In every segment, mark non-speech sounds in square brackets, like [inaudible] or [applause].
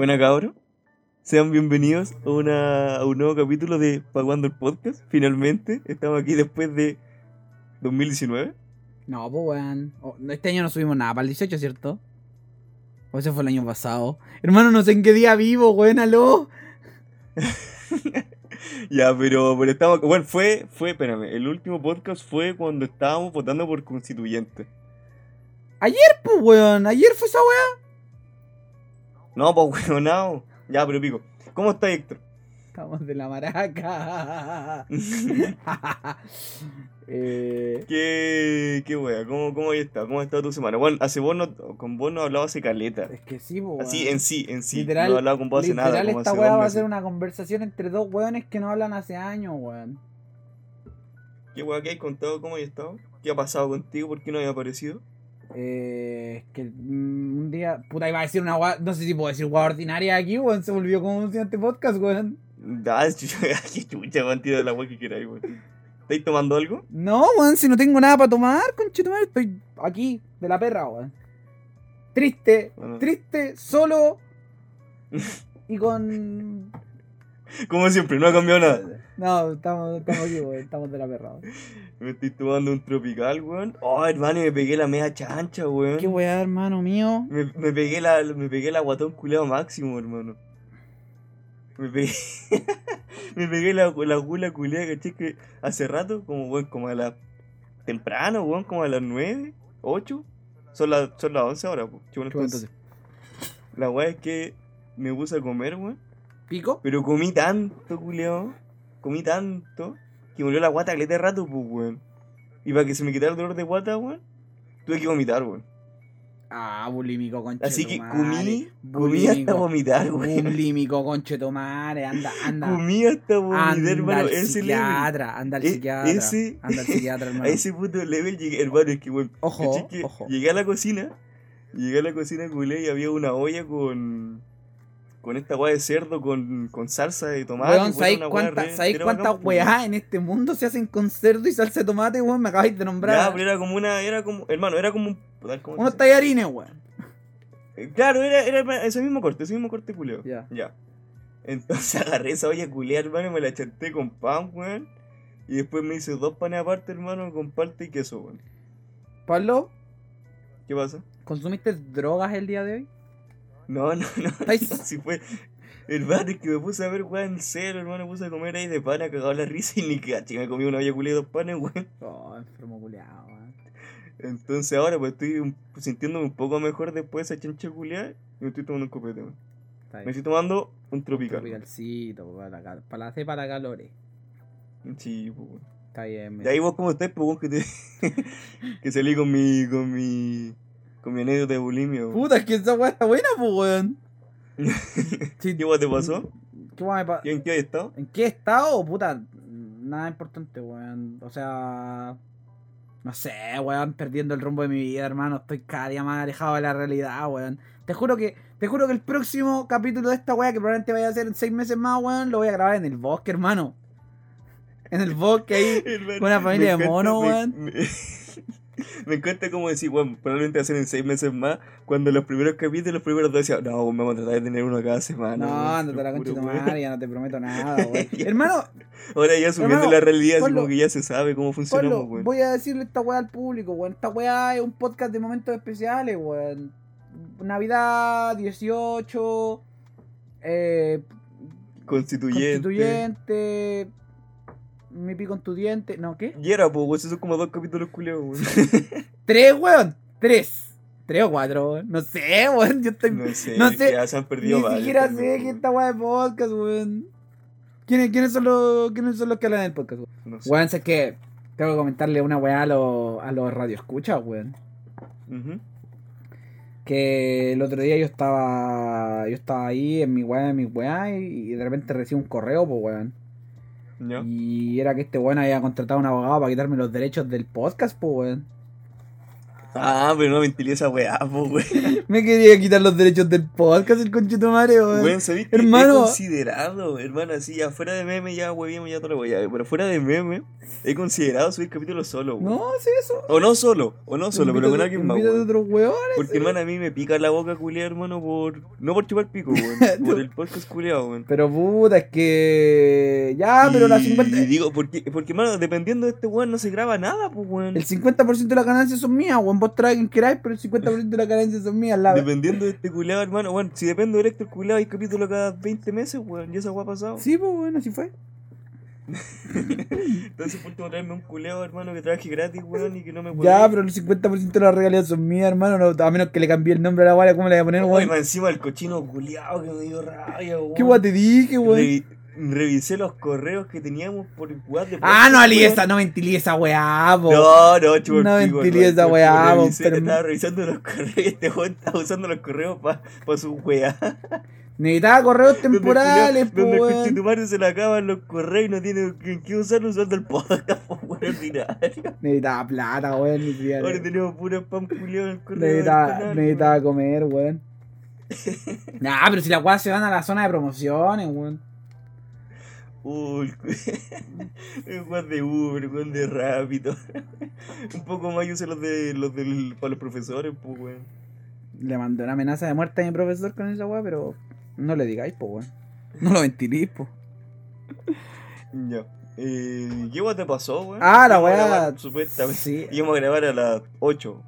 Buena cabro. Sean bienvenidos a, una, a un nuevo capítulo de Paguando el Podcast. Finalmente, estamos aquí después de 2019. No, pues weón. Oh, Este año no subimos nada para el 18, ¿cierto? O ese fue el año pasado. Hermano, no sé en qué día vivo, weón, aló. [laughs] Ya, pero, pero estamos. Bueno, fue, fue, espérame, el último podcast fue cuando estábamos votando por constituyente. Ayer, pues weón. Ayer fue esa weá. No, pues [laughs] weón, no. Ya, pero pico. ¿Cómo está Héctor? Estamos de la maraca. [laughs] eh, ¿Qué, qué wea? ¿Cómo, cómo está? ¿Cómo ha estado tu semana? Bueno, hace vos no, con vos no hablaba hace caleta. es que sí, pues Así, en sí, en sí. Literal, no hablaba con vos hace nada. Literal, esta dos va a ser una conversación entre dos weones que no hablan hace años, weón. ¿Qué wea que hay contado? ¿Cómo has estado? ¿Qué ha pasado contigo? ¿Por qué no había aparecido? Eh, es que mm, un día, puta, iba a decir una weá, no sé si puedo decir weá ordinaria aquí, weón. Se volvió como un siguiente podcast, weón. Ah, [laughs] chucha, qué chucha, weón, tira la wea que queráis, weón. ¿Estáis tomando algo? No, weón, si no tengo nada para tomar, conchetumare, estoy aquí, de la perra, weón. Triste, Bueno. triste, solo [laughs] y con. Como siempre, no ha cambiado nada. No, estamos, estamos aquí, weón, estamos de la perra, weón. Me estoy tomando un tropical, weón. Oh, hermano, y me pegué la media chancha, weón. Qué weá, hermano mío. Me, me pegué la, me pegué la guatón culeado máximo, hermano. Me pegué, [laughs] me pegué la, la gula culeada, caché que hace rato, como weón, como a las temprano, weón, como a las 9, 8. Son las, son las 11 ahora, weá, entonces. La weá es que me puse a comer, weón. ¿Pico? Pero comí tanto, culeado. Comí tanto que me volvió la guata caleta de rato, pues, weón. Y para que se me quitara el dolor de guata, weón, tuve que vomitar, weón. Ah, bulímico, conchetumare. Así que comí, comí hasta vomitar, weón. Bulímico, conchetumare, anda, anda. Comí hasta vomitar, Anda hermano. al Ese level. psiquiatra, anda al E- psiquiatra. ese- Anda al psiquiatra, [laughs] hermano. A ese puto level llegué, hermano. Es que, weón. Ojo, ojo. Llegué a la cocina. Llegué a la cocina, culé, y había una olla con. Con esta weá de cerdo con, con salsa de tomate. Weón, ¿sabéis weá cuántas re- ¿sabéis era cuántas bacán, pues, weón. weás en este mundo se hacen con cerdo y salsa de tomate, weón? Me acabáis de nombrar. Ya, pero era como una. Era como. Hermano, era como un. ¿cómo se Unos tallarines, weón. Eh, Claro, era, era ese mismo corte, ese mismo corte culeo. Ya. Ya. Entonces [laughs] agarré esa olla culea, hermano, y me la chanté con pan, weón. Y después me hice dos panes aparte, hermano, con palta y queso, weón. Pablo, ¿Qué pasa? ¿consumiste drogas el día de hoy? No, no, no. ¿Estáis- Si fue. Hermano, es que me puse a ver, weón, en cero, hermano. Me puse a comer ahí de pan, a cagado la risa y ni caché. Me comí una olla culea y dos panes, weón. Oh, enfermo culiado, weón. Entonces ahora, pues estoy un- sintiéndome un poco mejor después de esa chancha culea. Y me estoy tomando un copete, weón. Me estoy tomando un tropical. weón. Tropicalcito, para la, cal- para la cepa la calores. Sí, pues, weón. Está bien, De ahí vos cómo estás, pues, weón, que te... [laughs] que salí con mi... con mi... con mi anécdota de bulimia, weón. Puta, es que esa weá está buena, pues, weón. [laughs] Sí, ¿Qué weón te pasó? ¿Qué weá me pa- ¿En qué estado? ¿En qué estado? Puta, nada importante, weón. O sea, no sé, weón, perdiendo el rumbo de mi vida, hermano. Estoy cada día más alejado de la realidad, weón. Te juro que, te juro que el próximo capítulo de esta weá, que probablemente vaya a ser en seis meses más, weón, lo voy a grabar en el bosque, hermano. En el bosque ahí. [laughs] Con una familia de monos, me- weón. Me, [laughs] me encanta como decir, weón, probablemente ser en seis meses más, cuando los primeros capítulos, los primeros dos decían, no, vamos a tratar de tener uno cada semana. No, weón, ándate te a la concha de tu juro, weón". madre, ya no te prometo nada. [laughs] Hermano, Ahora ya subiendo Hermano, la realidad, así como que ya se sabe cómo funcionamos, weón. voy a decirle esta weá al público, weón. Esta weá es un podcast de momentos especiales, weón. Navidad, 18, eh, Constituyente. constituyente, mi pico en tu diente, no, ¿qué? Y era, pues, weón, esos son como dos capítulos culiados, weón. [laughs] Tres, weón, tres. Tres o cuatro, weón. No sé, weón. Yo estoy. No sé, no que ya se han perdido Ni varios siquiera sé que weón. esta weá de podcast, weón. ¿Quiénes, quiénes, son los, ¿Quiénes son los que hablan del podcast, weón? No sé. Weón, sé que tengo que comentarle una weá a los, a los radioescuchas, weón. Ujú. Que el otro día yo estaba. Yo estaba ahí en mi weá, en mi weá, y, y de repente recibo un correo, pues weón. Y era que este weón había contratado a un abogado para quitarme los derechos del podcast, pues weón. Ah, pero no ventilé esa weá, po, weón. [laughs] Me quería quitar los derechos del podcast, el conchetumare, weón. Weón, ¿sabés que Hermano. he considerado, hermano, así, ya fuera de meme, ya huevíamos, ya todo lo voy a pero fuera de meme, he considerado subir capítulos solo, weón. No, sí, eso. O no solo, o no solo, pero con alguien más, weón. otros weones. Porque, hermano, a mí me pica la boca culiar, hermano, por... No por chupar pico, weón. [laughs] por el podcast culiado, weón. Pero puta, es que. Ya, pero la Y 50. digo, porque, porque, hermano, dependiendo de este weón, no se graba nada, pues, weón. El 50% de las ganancias son mías, weón. Vos traes quien queráis, pero el 50% de las ganancias son mías. La... Dependiendo de este culiado, hermano, bueno, si dependo de Héctor culiado, hay capítulo cada 20 meses, weón, y esa weá ha pasado. Sí, pues bueno, así fue. [laughs] Entonces, por último, traerme un culiado, hermano, que trabaje gratis, weón, y que no me Ya, pero el 50% de las regalías son mías, hermano. no- a menos que le cambie el nombre a la guaya, ¿cómo le voy a poner, Oye, weón? más encima el cochino culiado que me dio rabia, weón. ¿Qué guay te dije, weón? Revi- revisé los correos que teníamos por el de Ah, no, Ali, esa, no ventilé esa weá, po. No, no, chupo No hermano, esa weá, po, Revisé- pero- Estaba revisando los [laughs] correos y este weón estaba usando los correos para pa su weá. Necesitaba correos temporales, po, Donde el conchetumare se le acaban los correos y no tiene en qué usarlo usando el podcast, [laughs] po, weón, [laughs] ordinario. Necesitaba plata, weón. ni Ahora tenemos puro spam en el correo. Necesitaba, necesitaba comer, weón. Nah, pero si las weas se van a la zona de promociones, weón. Uy, [laughs] el weón de Uber, el de Rápido. [laughs] Un poco más yo sé los de los del para los profesores, pues weón. Le mandé una amenaza de muerte a mi profesor con esa wea, pero no le digáis, po, weón. No lo ventilís, po. Ya. Eh, ¿Qué weón te pasó, weón? Ah, la weá- Supuestamente. Sí, Íbamos a grabar a las 8.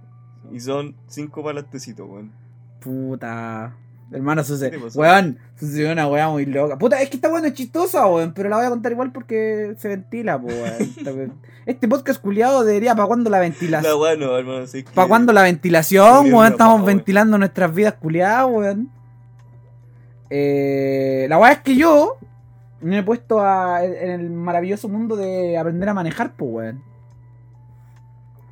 Y son 5 para las tecitos, weón. puta. Hermano, ¿Qué sucede. pasó? Weón, sucedió una wea muy loca. Puta, es que esta weá no es chistosa, weón, pero la voy a contar igual porque se ventila, po, weón. [laughs] Este podcast culiado debería para cuándo la La ventilación. weá no, hermano. que- ¿Para cuándo la ventilación, weón? Estamos weón. ventilando nuestras vidas culiadas, weón. Eh, la weá es que yo me he puesto a- en el maravilloso mundo de aprender a manejar, pues, weón.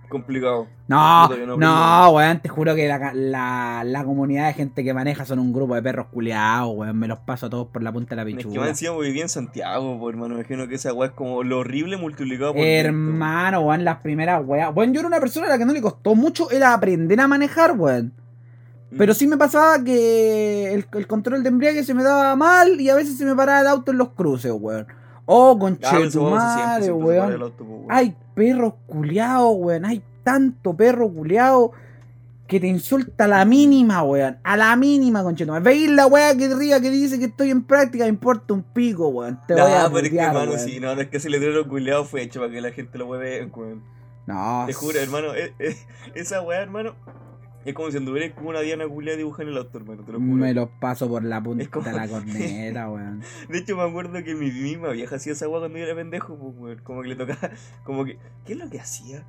Complicado. No, no no, weón, te juro que la, la, la comunidad de gente que maneja son un grupo de perros culiados, weón. Me los paso a todos por la punta de la Es que más pichula. encima viví en Santiago, pues, hermano. Me imagino que esa weá es como lo horrible multiplicado por. Hermano, weón, las primeras weas. Weón, yo era una persona a la que no le costó mucho era aprender a manejar, weón. Pero sí me pasaba que el, el control de embriague se me daba mal y a veces se me paraba el auto en los cruces, weón. Oh, Ah, siempre se para el weón. auto, weón. Hay perros culiados, weón. Hay tanto perro culiado que te insulta a la mínima, weón. A la mínima, conchetumare. Veis la weá que arriba que dice que estoy en práctica, me importa un pico, weón. Te voy a pero es que, hermano, sí, no, no es que ese letrero culiado fue hecho para que la gente lo mueve, weón. No, Te juro, hermano, eh, eh, esa weá, hermano, es como si anduvieras como una diana culiada dibujando el auto, hermano, te lo juro. Me los paso por la punta como- de la corneta, [laughs] weón. De hecho, me acuerdo que mi misma vieja hacía esa weá cuando yo era pendejo, pues, weón. Como que le tocaba, como que, ¿qué es lo que hacía?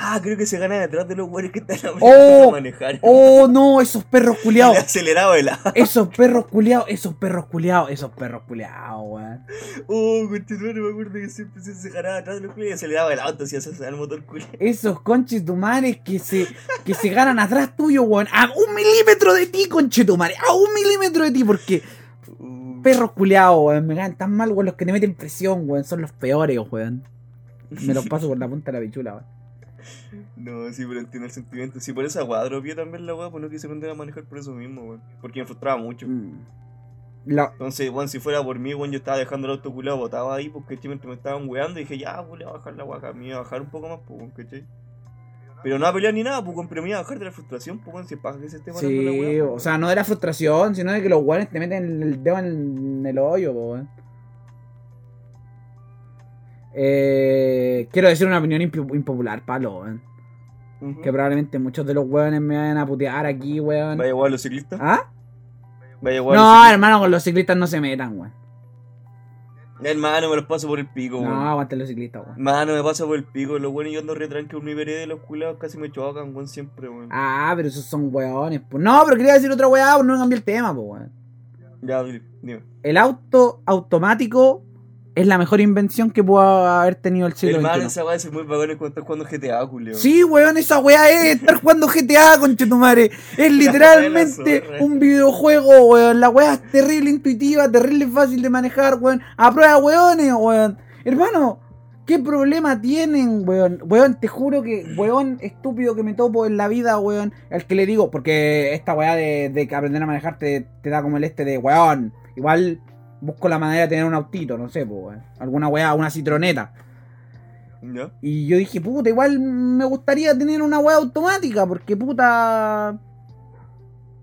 Ah, creo que se gana detrás de los weones que están a Oh, a manejar. Oh, no, esos perros culiados. [laughs] aceleraba el auto. Esos perros culiados, esos perros culiados, esos perros culiados, weón. Oh, continuamente me acuerdo que siempre se ganaba atrás de los culiados y aceleraba el auto, así se el motor culiado. Esos conches tumares que se, que se ganan atrás tuyo, weón. A un milímetro de ti, conche tumare. A un milímetro de ti, porque Uh, perros culiados, weón. Me ganan tan mal, weón. Los que te meten presión, weón. Son los peores, weón. Me los [laughs] paso por la punta de la pichula, weón. No, sí, pero entiendo el sentimiento. Sí, por esa weá dropié también la weá, pues no quise aprender a manejar por eso mismo, weón. Porque me frustraba mucho. Mm. La- Entonces, weón, si fuera por mí, weón, yo estaba dejando el auto culiado botado ahí, porque mientras me estaban weando, y dije, ya, le voy a bajar la weá me iba a bajar un poco más, pues, ¿cachai? Pero no a pelear ni nada, pues, pero me iba a bajar de la frustración, pues, weón, si es paja que se esté parando la Sí, weá. o sea, no de la frustración, sino de que los weones te meten el dedo en el hoyo, weón. Eh, quiero decir una opinión imp- impopular, palo, weón. Que probablemente muchos de los weones me vayan a putear aquí, weón. Vaya igual los ciclistas. ¿Ah? Vaya igual los No, ciclistas. hermano, con los ciclistas no se metan, weón. Hermano, me los paso por el pico, weón. No, aguanten los ciclistas, weón. Mano, me pasa por el pico, los buenos yo ando retranque por mi vereda y los culiados casi me chocan, weón, siempre, weón. Ah, pero esos son weones, pues. No, pero quería decir otra weá, pues no cambié el tema, pues, weón. Ya, dime. El auto automático es la mejor invención que pudo haber tenido el siglo Hermano, esa weá es muy bacana cuando estás jugando GTA, culio. Sí, weón, esa weá es estar jugando GTA, conchetumare. Es literalmente un videojuego, weón. La weá es terrible intuitiva, terrible fácil de manejar, weón. A prueba, weones, weón. Hermano, ¿Qué problema tienen, weón? Weón, te juro que, weón, estúpido que me topo en la vida, weón. El que le digo, porque esta weá de, de aprender a manejar te, te da como el este de, weón, igual busco la manera de tener un autito, no sé, pues, weón. Alguna weá, una citroneta. Y yo dije, puta, igual me gustaría tener una weá automática, porque puta.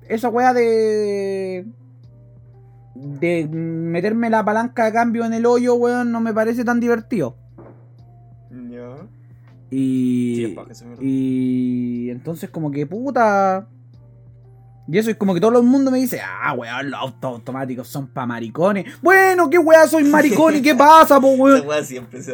Esa weá de. De meterme la palanca de cambio en el hoyo, weón, no me parece tan divertido. ¿Ya? Y. Sí, y. Entonces, como que puta. Y eso es como que todo el mundo me dice, ah, weón, los autos automáticos son pa' maricones. Bueno, ¿qué weá soy maricón y qué [laughs] pasa, po, weón?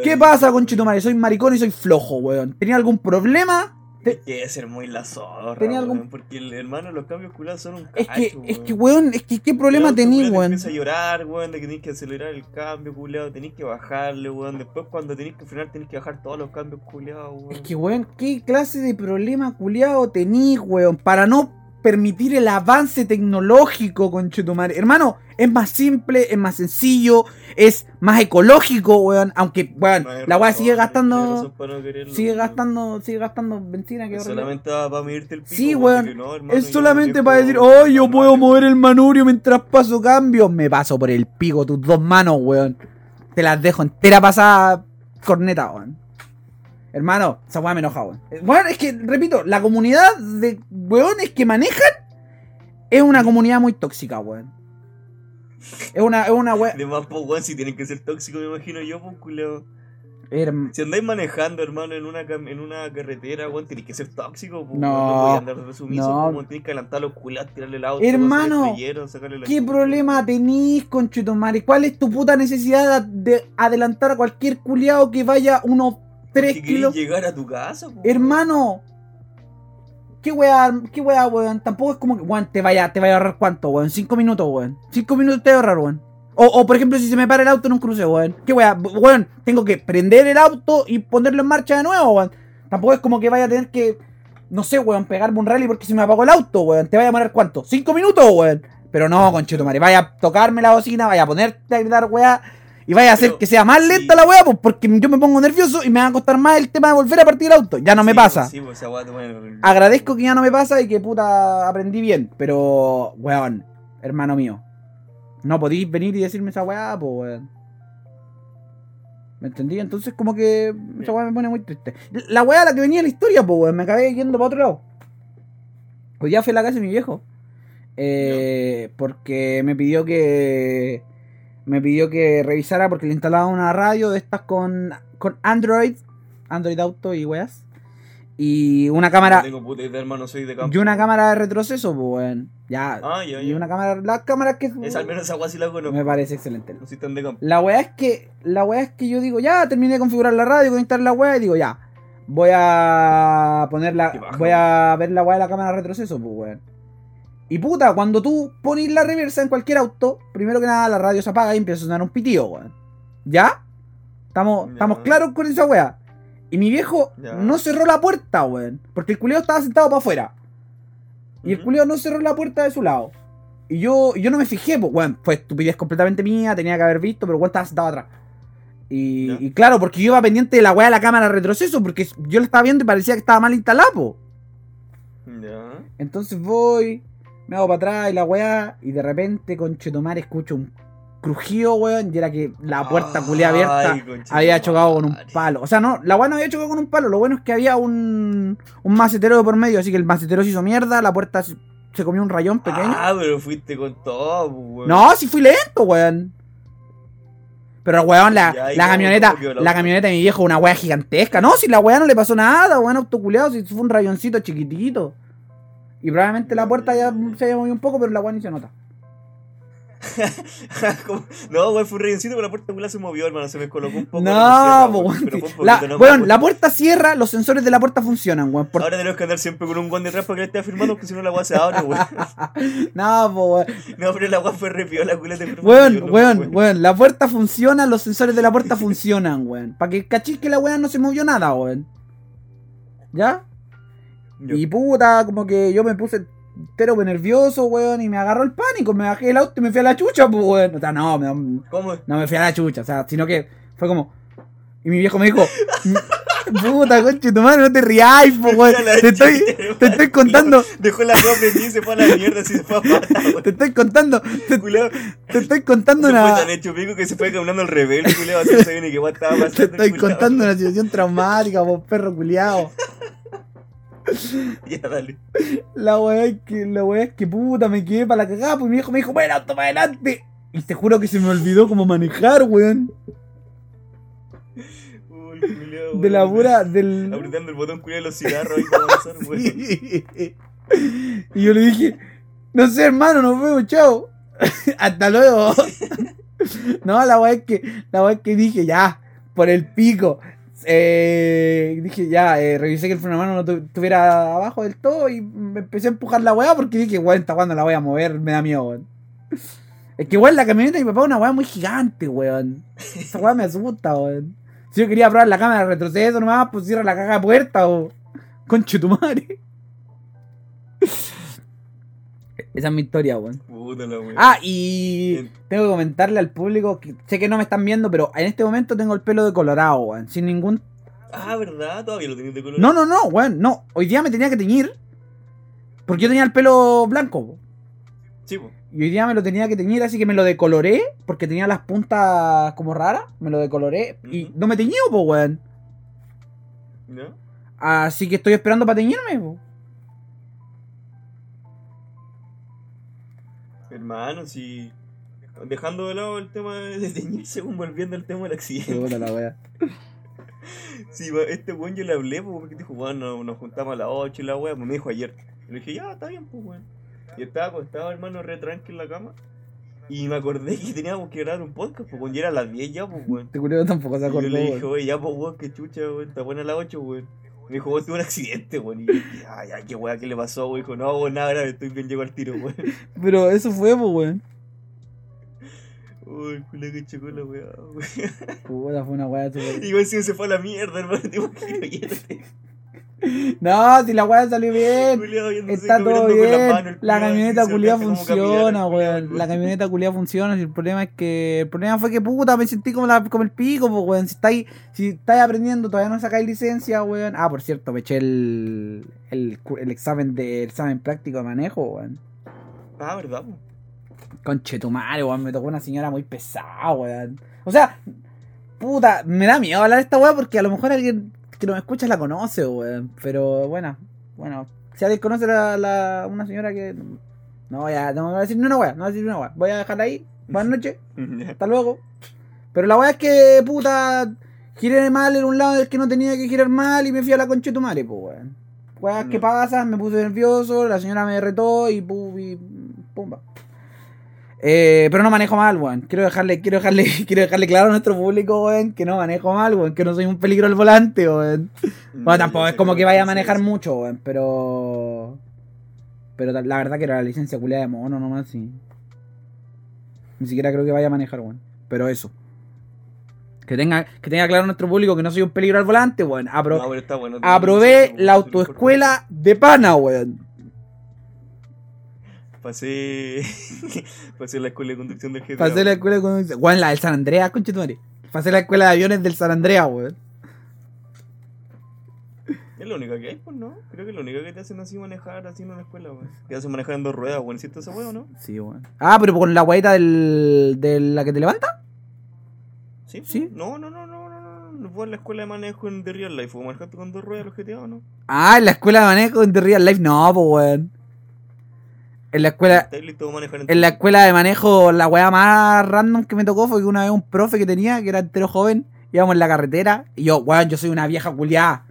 ¿Qué pasa, conchetumare? Soy maricón y soy flojo, weón. ¿Tenía algún problema? Hay que ser muy la zorra, Tenía algún- weón, Porque el hermano, los cambios culados son un Es que, cacho, es que, weón. weón, es que qué problema El auto, tenís, culiao, te weón. Empieza a llorar, weón, de que tenés que acelerar el cambio, culiado, tenés que bajarle, weón. Después cuando tenés que frenar, tenés que bajar todos los cambios, culiados, weón. Es que, weón, ¿qué clase de problema culiado tenís, weón? Para no permitir el avance tecnológico, conchetumare. Hermano, es más simple, es más sencillo, es más ecológico, weón. Aunque, weón, No la weá sigue gastando. para no quererlo, Sigue gastando, sigue gastando benzina que solamente para medirte el pico. Sí, weón, weón. no, hermano, Es solamente para decir, oh, yo puedo mover el manubrio mientras paso cambio. Me paso por el pico tus dos manos, weón. Te las dejo entera pasada corneta, weón. Hermano, esa weá me enoja, weón. Weón, es que, repito, la comunidad de weones que manejan es una comunidad muy tóxica, weón. Es una, es una weá. De más, pues, weón, si tienen que ser tóxicos, me imagino yo, pues. Herm- Si andáis manejando, hermano, en una, en una carretera, weón, tenés que ser tóxico, pues, No, no podés andar de sumiso, no. como tenés que adelantar los culados, tirarle el auto, Hermano, sacarle la ¿Qué chucha, problema tenís, conchetumare? ¿Cuál es tu puta necesidad de adelantar a cualquier culiao que vaya unos 3 Porque kilos? llegar a tu casa, pues, Hermano, ¿qué weá, qué weá, weón? Tampoco es como que, weón, te vaya, te vaya a ahorrar cuánto, weón. 5 minutos, weón. 5 minutos te va a ahorrar, weón. O, o, por ejemplo, si se me para el auto en un cruce, weón. ¿Qué weá? Weón, tengo que prender el auto y ponerlo en marcha de nuevo, weón. Tampoco es como que vaya a tener que, no sé, weón, pegarme un rally porque se me apagó el auto, weón. ¿Te vaya a demorar cuánto? ¿5 minutos, weón? Pero no, conchetumare. Vaya a tocarme la bocina, vaya a ponerte a gritar, weá. Y vaya a hacer Pero, que sea más lenta sí. la weá, pues porque yo me pongo nervioso y me va a costar más el tema de volver a partir el auto. Ya no me pasa. Sí, pues, esa weá te pone- Agradezco que ya no me pasa y que puta aprendí bien. Pero, weón, hermano mío. No podéis venir y decirme esa weá, pues weón. ¿Me entendí? Entonces como que esa weá me pone muy triste. La weá a la que venía la historia, pues weón, me acabé yendo para otro lado. Hoy día fui a la casa de mi viejo. Eh, porque me pidió que. Me pidió que revisara porque le instalaba una radio de estas con, con Android. Android Auto y weas. Y una cámara. No tengo puta idea, hermano, soy de campo. Y una cámara de retroceso, pues, weón. Ya. Ah, ya, y una cámara. Las cámaras que. Es al menos esa weá sí la conozco. Me parece excelente. No soy tan de campo. La weá es que. La weá es que yo digo, ya, terminé de configurar la radio, conectar la weá y digo, ya. Voy a poner la. Baja, Voy a ver la weá de la cámara de retroceso, pues, weón. Y puta, cuando tú pones la reversa en cualquier auto, primero que nada la radio se apaga y empieza a sonar un pitido, weón. ¿Ya? Estamos, estamos claros con esa weá. Y mi viejo no cerró la puerta, weón. Porque el culeo estaba sentado para afuera. Y el culeo no cerró la puerta de su lado. Y yo, yo no me fijé, pues, weón, fue estupidez completamente mía, tenía que haber visto, pero weón estaba sentado atrás. Y, claro, porque yo iba pendiente de la weá de la cámara de retroceso, porque yo la estaba viendo y parecía que estaba mal instalada, po. Ya. Entonces voy, me hago para atrás y la weá, y de repente, con Chetomar, escucho un crujido, weón, y era que la puerta culé abierta Ay, había chocado con un palo. O sea, no, la weá no había chocado con un palo, lo bueno es que había un, un macetero de por medio, así que el macetero se hizo mierda, la puerta se, se comió un rayón pequeño. Ah, pero fuiste con todo, pues, weón. No, si fui lento, weón. Pero weón, la, Ya, ¿y la camioneta, la auto? camioneta de mi viejo, una weá gigantesca. No, si la weá no le pasó nada, weón, autoculeado, si fue un rayoncito chiquitito. Y probablemente la puerta ya se haya movido un poco, pero la weá ni se nota. [laughs] No, weón, fue un pero la puerta se movió, hermano. Se me colocó un poco. No, weón, La, weón, weón. la puerta cierra, los sensores de la puerta funcionan, weón. por- Ahora tenemos que andar siempre con un guante detrás para que le esté afirmando, porque si no la weá se abre, weón. [laughs] no, po, weón. No, pero la weá fue re piola, culia te Weón, weón, weón, la puerta funciona, los sensores de la puerta funcionan, weón. Para que cachis que la weá no se movió nada, weón. ¿Ya? Y puta, como que yo me puse entero nervioso, weón, y me agarró el pánico, me bajé del auto y me fui a la chucha, pues, weón. O sea, no, me- ¿Cómo? no me fui a la chucha, o sea, sino que fue como, Y mi viejo me dijo, puta, conche tu madre, no te rías, po, weón. Mira la Te estoy, te estoy contando, [laughs] Dejó la prendida y se fue a la mierda, así se fue a weón. te estoy contando, te, estoy contando se una... fue tan hecho pico que se fue caminando al rebelde, culeado, así no estaba [laughs] pasando. Te estoy contando una situación traumática, vos perro culiao. [laughs] Ya, dale. La weá es que, la weá es que puta, me quedé para la cagada, pues mi viejo me dijo, ven auto para adelante. Y te juro que se me olvidó cómo manejar, weón. Uy, De la pura, del... Apretando el botón culiado de los cigarros ahí para avanzar, [laughs] weón. Y yo le dije, no sé hermano, nos vemos, chao. [laughs] Hasta luego. No, la weá es que, la weá es que dije, ya, por el pico. Eh, dije, ya, eh, revisé que el freno mano no tu- estuviera abajo del todo y me empecé a empujar la weá porque dije, weón, esta no la voy a mover, me da miedo, weón. Es que, weón, la camioneta de mi papá es una weá muy gigante, weón. Esa weá me asusta, weón. Si yo quería probar la cámara de retroceso nomás, pues cierra la caja de puerta o. Conche tu madre. Esa es mi historia, weón. Weón. Ah, y Bien. tengo que comentarle al público que sé que no me están viendo, pero en este momento tengo el pelo de colorado, weón. Sin ningún. Ah, ¿verdad? Todavía lo tenías de color. No, no, no, weón. No. Hoy día me tenía que teñir. Porque yo tenía el pelo blanco, po. Sí, po. Y hoy día me lo tenía que teñir, así que me lo decoloré. Porque tenía las puntas como raras. Me lo decoloré. Y no me po, weón. ¿No? Así que estoy esperando para teñirme, po. Hermano, si. Dejando de lado el tema de teñirse, [laughs] volviendo al tema del accidente. La wea. [laughs] Sí, va, este weón yo le hablé, pues, porque dijo, weón, nos, juntamos a las 8 y la weá, pues me dijo ayer. Y le dije, ya, está bien, pues, weón. Y estaba acostado, hermano, re tranqui en la cama. Y me acordé que teníamos que grabar un podcast, pues, ya era a las 10 ya, pues, weón. Este culero tampoco se Y yo acordó, le dije, oye, ya, pues, weón, qué chucha, weón, está buena a las 8, weón. Me dijo, weón, tuve un accidente, weón. Y yo ay, ay, qué weá, ¿qué le pasó, weón? Dijo, no, weón, nada grave, estoy bien, llego al tiro, weón. Pero eso fue, weón. Uy, culo que chocó la weá, weón. Puta, fue una wea [laughs] súper- Y igual si se fue a la mierda, hermano, te imagino. [laughs] [laughs] No, si la wea salió bien. Está todo bien. La camioneta así, se culia alcanza como a caminar, funciona, weón. La camioneta culia funciona. Si el problema es que. El problema fue que puta, me sentí como, la, como el pico, pues, weón. Si estáis, si estáis aprendiendo, todavía no sacáis licencia, weón. Ah, por cierto, me eché el, el, el examen de el examen práctico de manejo, weón. Ah, ¿verdad? Conche tu madre, weón. Me tocó una señora muy pesada, weón. O sea, puta, me da miedo hablar de esta weá porque a lo mejor alguien que no me escucha la conoce, weón. Pero bueno, bueno. Si alguien conoce a la, una señora que. No voy a, no voy a decir ni una weá, no voy a decir ni una weá. Voy a dejarla ahí. Buenas [laughs] noches, hasta luego. Pero la weá es que, puta, giré mal en un lado del que no tenía que girar mal y me fui a la concha de tu madre, pues, weón. Weas que No. pasan, me puse nervioso, la señora me retó y, pu- y pumba. Eh, pero no manejo mal, weón. Quiero dejarle, quiero dejarle, [laughs] quiero dejarle claro a nuestro público, weón, que no manejo mal, weón, que no soy un peligro al volante, weón. Bueno, tampoco es como que vaya a manejar mucho, weón, pero. Pero la verdad que era la licencia culiada de mono nomás, sí. Ni siquiera creo que vaya a manejar, weón. Pero eso. Que tenga, que tenga claro nuestro público que no soy un peligro al volante, weón. Apro- No, bueno. aprobé la autoescuela de pana, weón. Pasé. [laughs] Pasé la escuela de conducción del GTA. Pasé la escuela de conducción. Weón, la del San Andreas, conchetumare. Pasé la escuela de aviones del San Andreas, weón. Es la única que hay, pues, ¿no? Creo que es la única que te hacen así manejar así en una escuela, weón. Te hacen manejar en dos ruedas, weón. ¿Cierto ese weón, no? Sí, weón. Ah, pero con la guaita del, de la que te levanta. ¿Sí? pues. Sí. No, no, no, no, no, no. No fue en la escuela de manejo en The Real Life. ¿Fue manejaste con dos ruedas los GTA o no? Ah, en la escuela de manejo en The Real Life. No, pues, weón. En la escuela. ¿Está listo para manejar en la escuela de manejo, la weá más random que me tocó fue que una vez un profe que tenía, que era entero joven, íbamos en la carretera, y yo, weón, yo soy una vieja culiada.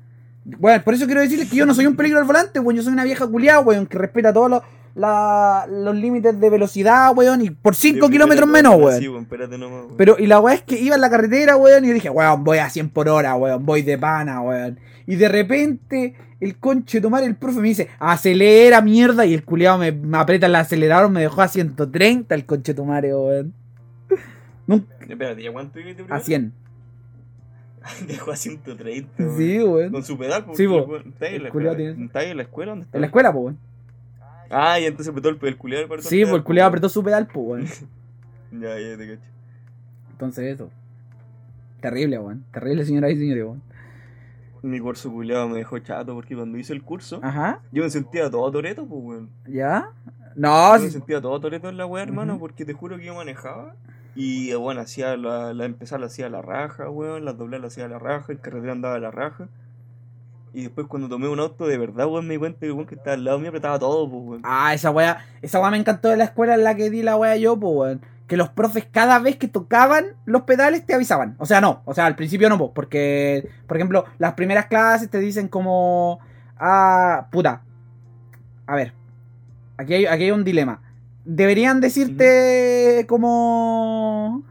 Weón, por eso quiero decirles que yo no soy un peligro al volante, weón, yo soy una vieja culiada, weón, que respeta todos los, la- los límites de velocidad, weón, y por 5 De kilómetros menos, weón. Sí, weón, espérate nomás, weón. Pero, y la weá es que iba en la carretera, weón, y yo dije, weón, voy a 100 por hora, weón, voy de pana, weón. Y de repente, el conche tomar el profe me dice, acelera, mierda, y el culiado me, me aprieta el acelerador, me dejó a 130 el conche tomare, weón. [laughs] Nunca- Espérate, ¿ya cuánto iba a 100. [laughs] Dejó a 130, weón. Sí, weón. Con su pedal, pues, Sí, weón. ¿Está ahí en la escuela? tiene- ¿Está ahí en la escuela? ¿Dónde está? En la escuela, pues, weón. Ah, y entonces apretó el, el culiado para Sí, pues el culiado apretó su pedal, pues, weón. [laughs] Ya, ya te cacho. Entonces eso. Terrible, weón. Terrible, señoras y señores, weón. Mi curso culiado me dejó chato porque cuando hice el curso, Ajá. yo me sentía todo toreto, pues, weón. ¿Ya? No, Yo me sentía todo toreto en la weá, hermano, porque te juro que yo manejaba. Y bueno, hacía la, la empezar la hacía la raja, weón, las doblar la hacía la raja, en carretera andaba la raja. Y después cuando tomé un auto de verdad, weón, me di cuenta que el weón que estaba al lado mío apretaba todo, pues, weón. Ah, esa weá, esa weá me encantó de la escuela en la que di la weá yo, pues weón. Que los profes cada vez que tocaban los pedales te avisaban. O sea, no, o sea, al principio no, porque, por ejemplo, las primeras clases te dicen como, ah, puta. A ver, aquí hay, aquí hay un dilema. Deberían decirte como,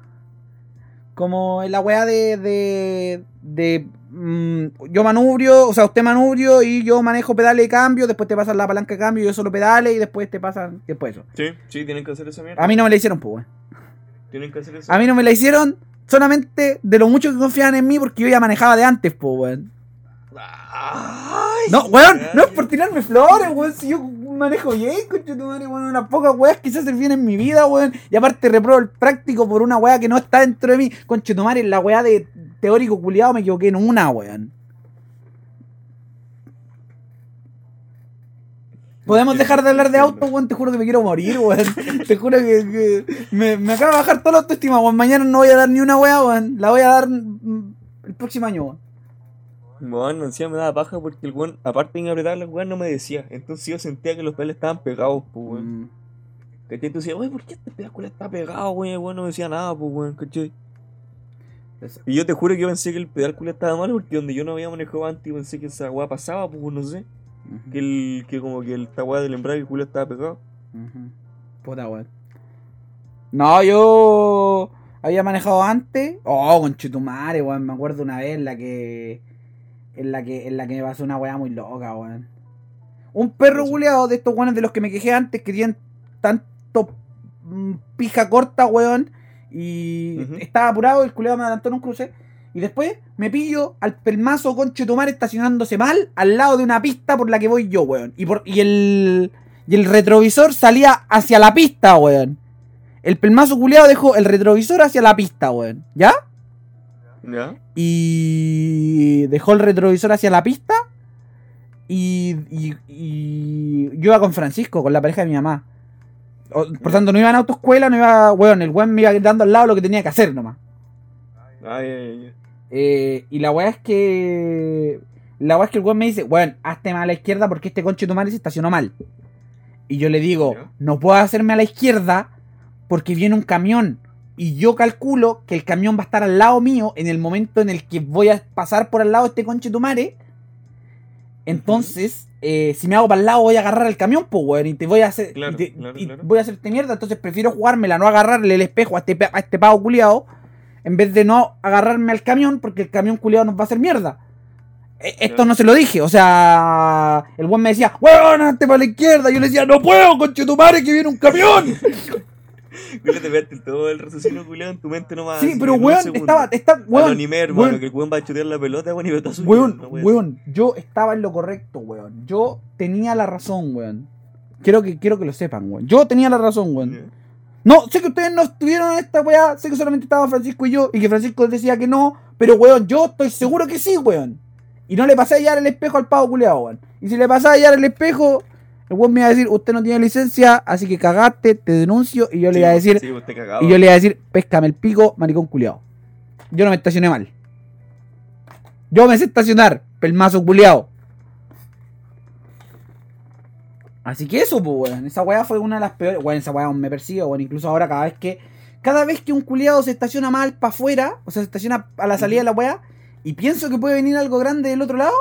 como en la weá de, de, de mm, yo manubrio, o sea, usted manubrio y yo manejo pedales de cambio, después te pasan la palanca de cambio, yo solo pedales y después te pasan, después eso. Sí, sí, tienen que hacer esa mierda. A mí no me la hicieron, pues. Tienen que hacer eso. A mí no me la hicieron solamente de lo mucho que confiaban en mí porque yo ya manejaba de antes, pues, weón. No, weón, no es por tirarme flores, weón. Si yo manejo bien, coche tu madre, weón. Unas pocas weas que se hacen bien en mi vida, weón. Y aparte repruebo el práctico por una wea que no está dentro de mí. Conche tu madre, la wea de teórico culiado me equivoqué en una, weón. Podemos dejar de hablar de auto, weón. Te juro que me quiero morir, weón. Te juro que, que me, me acaba de bajar toda la autoestima, weón. Mañana no voy a dar ni una wea, weón. La voy a dar mm, el próximo año, weón. Bueno, encima me daba paja porque el weón, aparte de apretar las weas, no me decía. Entonces yo sentía que los pedales estaban pegados, pues, weón. Mm. ¿Cachai? Entonces decía, wey, ¿por qué este pedal está pegado, weón? El weón no me decía nada, pues, weón, ¿cachai? Y yo te juro que yo pensé que el pedal estaba mal porque donde yo no había manejado antes, pensé que esa weá pasaba, pues, no sé. Que el, que como que el esta weá del embrague culiao estaba pegado. Ujú. Puta weón. No, yo había manejado antes. Oh, conchetumare, weón. Me acuerdo una vez en la que. En la que, en la que me pasó una weá muy loca, weón. Un perro Eso. culeado de estos weones de los que me quejé antes que tienen tanto mm, pija corta, weón. Y estaba apurado, el culeado me adelantó en un cruce. Y después me pillo al pelmazo conchetumare estacionándose mal al lado de una pista por la que voy yo, weón. Y, por, y el. Y el retrovisor salía hacia la pista, weón. El pelmazo culeado dejó el retrovisor hacia la pista, weón. ¿Ya? ¿Ya? Y dejó el retrovisor hacia la pista. Y, y, y yo iba con Francisco, con la pareja de mi mamá. O- por tanto, no iba en autoescuela, no iba. Weón, el weón me iba dando al lado lo que tenía que hacer nomás. Ay, ay, ay. Eh, y la weá es que. La weá es que el weón me dice, weón, hazte más a la izquierda porque este conche tu madre se estacionó mal. Y yo le digo, no puedo hacerme a la izquierda porque viene un camión. Y yo calculo que el camión va a estar al lado mío en el momento en el que voy a pasar por al lado de este conche tu madre. Entonces, eh, si me hago para el lado, voy a agarrar el camión, pues, weón. Y te voy a hacer. Claro, y te- claro, y claro. voy a hacerte mierda. Entonces prefiero jugármela, no agarrarle el espejo a este, a este pavo culiado. En vez de no agarrarme al camión, porque el camión culiado nos va a hacer mierda. E- Esto no se lo dije, o sea, el buen me decía, weón, hazte para la izquierda. Yo le decía, no puedo, conche tu madre, que viene un camión. Culiao, te pegaste todo el raciocinio culiao en tu mente nomás. sí, pero weón, estaba, está, weón, anime, hermano, weón. que el weón va a chutear la pelota, weón, y está subiendo. Weón, no, weón. weón, yo estaba en lo correcto, weón. Yo tenía la razón, weón. Quiero que, quiero que lo sepan, weón. Yo tenía la razón, weón. No, sé que ustedes no estuvieron en esta weá, sé que solamente estaba Francisco y yo, y que Francisco decía que no, pero weón, yo estoy seguro que sí, weón. Y no le pasé a hallar el espejo al pavo culeado, weón. Y si le pasé a hallar el espejo, el weón me iba a decir, usted no tiene licencia, así que cagaste, te denuncio, y yo le iba a decir, Sí, pues te cagaba. y yo le iba a decir, péscame el pico, maricón culeado. Yo no me estacioné mal. Yo me sé estacionar, pelmazo culeado. Así que eso, pues, weón. Esa weá fue una de las peores. Weón, esa weá aún me persigue, weón. Incluso ahora cada vez que. Cada vez que un culiado se estaciona mal para afuera, o sea, se estaciona a la salida de la weá, y pienso que puede venir algo grande del otro lado,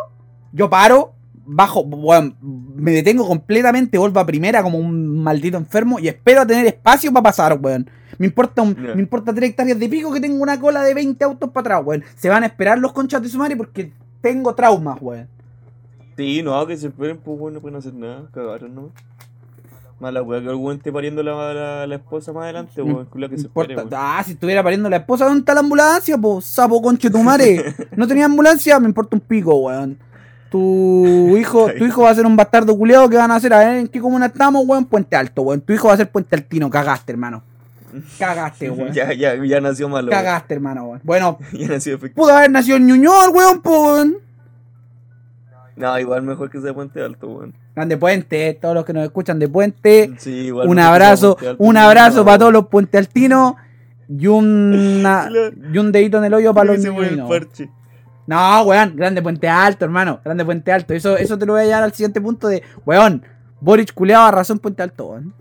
yo paro, bajo, weón, me detengo completamente, vuelvo a primera como un maldito enfermo y espero a tener espacio para pasar, weón. Me importa, un, me importa 3 hectáreas de pico que tengo una cola de 20 autos para atrás, weón. Se van a esperar los conchas de su madre porque tengo traumas, weón. Sí, no, que se esperen, pues weón, no pueden hacer nada. Cagaron, ¿no? Mala weá, que weón esté pariendo la, la, la esposa más adelante, weón. Que se espere, weón. ah, si estuviera pariendo la esposa, ¿dónde está la ambulancia, po? Sapo conche tu madre. [laughs] No tenía ambulancia, me importa un pico, weón. Tu hijo, [laughs] tu hijo va a ser un bastardo culeado que van a hacer, a ver en qué comuna estamos, weón, Puente Alto, weón. Tu hijo va a ser Puente Altino, cagaste, hermano. Cagaste, [laughs] weón. ya, ya, ya nació malo. weón. Cagaste, hermano, weón. Bueno, Ya nació pudo haber nacido en Ñuñoa, weón, po, weón. No, igual mejor que sea Puente Alto, weón. Grande Puente, todos los que nos escuchan de Puente. Sí, igual un abrazo, Alto, un abrazo no, para todos los Puente Altinos. Y, una, [laughs] y un dedito en el hoyo para los parche. No, weón, grande Puente Alto, hermano. Grande Puente Alto. Eso, eso te lo voy a llevar al siguiente punto de, weón, Boric culeado a razón Puente Alto, weón.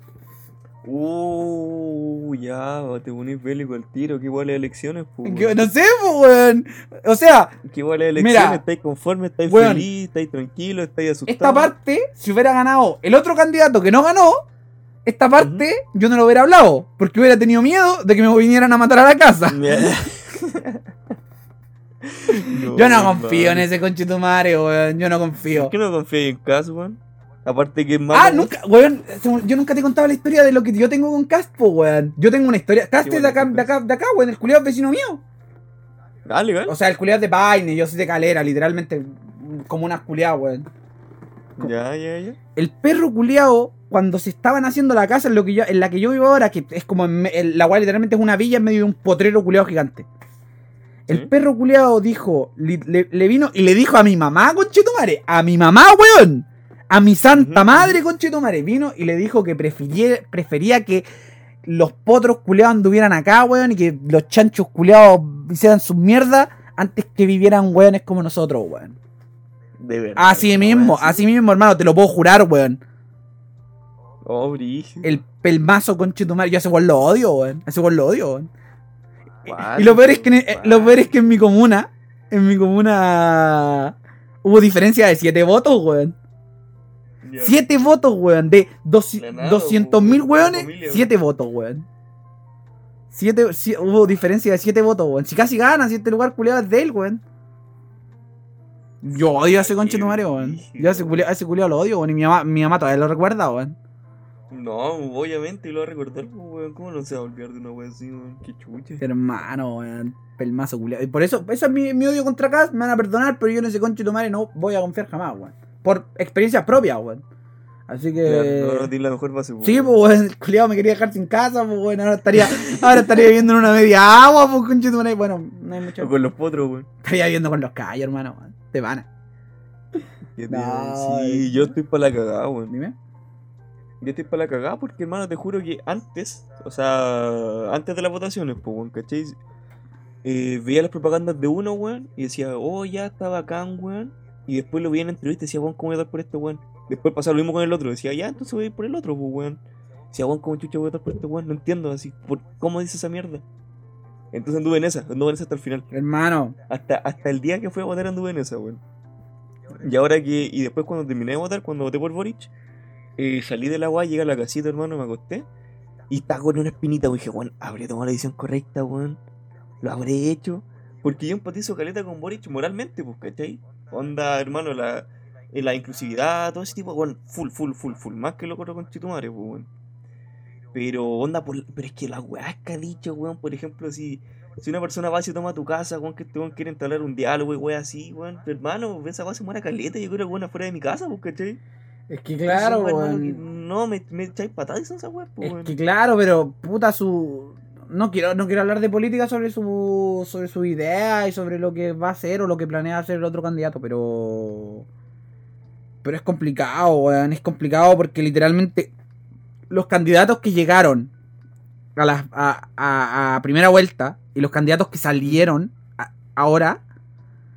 Uh, ya, te ponís bélico al tiro. ¿Qué igual elecciones, pues? No sé, pues, weón. O sea, ¿Qué igual elecciones? Mira, ¿Estáis conformes? ¿Estáis weón, feliz? ¿Estáis tranquilos? ¿Estáis asustados? esta parte, si hubiera ganado el otro candidato que no ganó, esta parte yo no lo hubiera hablado. Porque hubiera tenido miedo de que me vinieran a matar a la casa. [laughs] Yo no confío en ese conchetumare, weón. Yo no confío. ¿Por qué no confías en Cas, weón? Aparte que es malo. Ah, nunca, weón, yo nunca te he contado la historia de lo que yo tengo con Caspo, weón. Yo tengo una historia. Cast ¿Qué es de acá, de acá, de acá, weón. El culiado es vecino mío. Ah, legal. O sea, el culiado es de Paine, yo soy de Calera, literalmente como una culiada, weón. Ya, ya, ya. El perro culiao, cuando se estaban haciendo la casa en, lo que yo, en la que yo vivo ahora, que es como en la cual literalmente es una villa en medio de un potrero culiao gigante. El Sí. perro culiao dijo, le, le vino y le dijo a mi mamá, conchetumare, a mi mamá, weón, a mi santa madre, conchetumare, vino y le dijo que prefería, prefería que los potros culiados anduvieran acá, weón, y que los chanchos culiados hicieran sus mierdas antes que vivieran weones como nosotros, weón. De verdad. Así mismo, así mismo, hermano, te lo puedo jurar, weón. Oh. El pelmazo con Chetumare. Yo a ese weón lo odio, weón. A ese weón lo odio, weón. Y lo peor es que, en- eh, lo peor es que en mi comuna, en mi comuna hubo diferencia de 7 votos, weón. Ya. 7 votos, weón. De La nada, 200 mil weón, weones, 7 votos, weón. Siete, si- hubo diferencia de 7 votos, weón. Si casi gana, si este lugar culiado es de él, weón. Yo odio a ese conche madre, weón. Yo a ese culiao, a ese culiao lo odio, weón. Y mi mamá, mi mamá todavía lo recuerda, weón. No, obviamente lo va a recordar, pues, weón. ¿Cómo no se va a olvidar de una weá así, weón? Qué chucha. Hermano, weón. Pelmazo culiado. Y por eso, eso es mi, mi odio contra Cas. Me van a perdonar, pero yo en ese conche madre no voy a confiar jamás, weón. Por experiencias propias, weón. Así que. Claro, no, no la mejor base, Sí, pues, el culiado me quería dejar sin casa, pues, weón. Ahora estaría, ahora estaría viviendo en una media agua, pues, conche tu madre. Bueno, no hay mucho. O con los potros, weón. Estaría viviendo con los callos, hermano, weón. Te van No, Sí, yo estoy para la cagada, weón. Dime. Yo estoy para la cagada porque, hermano, te juro que antes, o sea, antes de las votaciones, pues, weón, ¿cachai? Eh, veía las propagandas de uno, weón, y decía, oh, ya está bacán, weón. Y después lo veía en entrevista y decía, weón, ¿cómo voy a votar por este weón? Después pasaba lo mismo con el otro, decía, ya, entonces voy a ir por el otro, pues, weón. Decía, weón, ¿cómo chucha voy a votar por este weón? No entiendo, así, ¿por ¿cómo dice esa mierda? Entonces anduve en esa, anduve en esa hasta el final. Hermano. Hasta, hasta el día que fui a votar anduve en esa, weón. Y ahora que. Y después cuando terminé de votar, cuando voté por Boric, eh, salí de la guay, llegué a la casita, hermano, me acosté. Y estaba con una espinita, weón. Dije, weón, habré tomado la decisión correcta, weón. Lo habré hecho. Porque yo empatizo caleta con Boric moralmente, pues, ¿cachai? Onda, hermano, la, eh, la inclusividad, todo ese tipo, weón, full, full, full, full. Más que lo corro con Chitumare, pues, weón. Pero, onda, por- pero es que la weá que ha dicho, weón, por ejemplo, si, si una persona va y se toma tu casa, weón, que este weón quiere entablar un diálogo weón así, weón, hermano, esa weá se muera caleta, yo creo que weón afuera de mi casa, pues, ¿cachai? Es que claro, weón. No, me, me echáis patadas son esas weas, pues, Es weón. que claro, pero puta su. No quiero, no quiero hablar de política sobre su. sobre su idea y sobre lo que va a hacer o lo que planea hacer el otro candidato, pero. Pero es complicado, weón. Es complicado porque literalmente los candidatos que llegaron a la a, a- a primera vuelta y los candidatos que salieron a- ahora.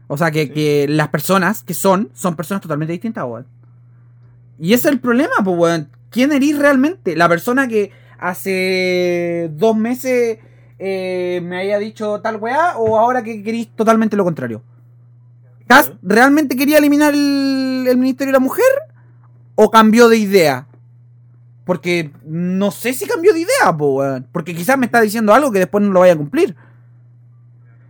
O sea, que, Sí. que las personas que son, son personas totalmente distintas, weón. Y ese es el problema, pues, weón. ¿Quién eres realmente? La persona que hace dos meses eh, me haya dicho tal weá o ahora que queréis totalmente lo contrario. ¿Cast Claro. realmente quería eliminar el, el Ministerio de la Mujer o cambió de idea? Porque no sé si cambió de idea, po, weón. Porque quizás me está diciendo algo que después no lo vaya a cumplir.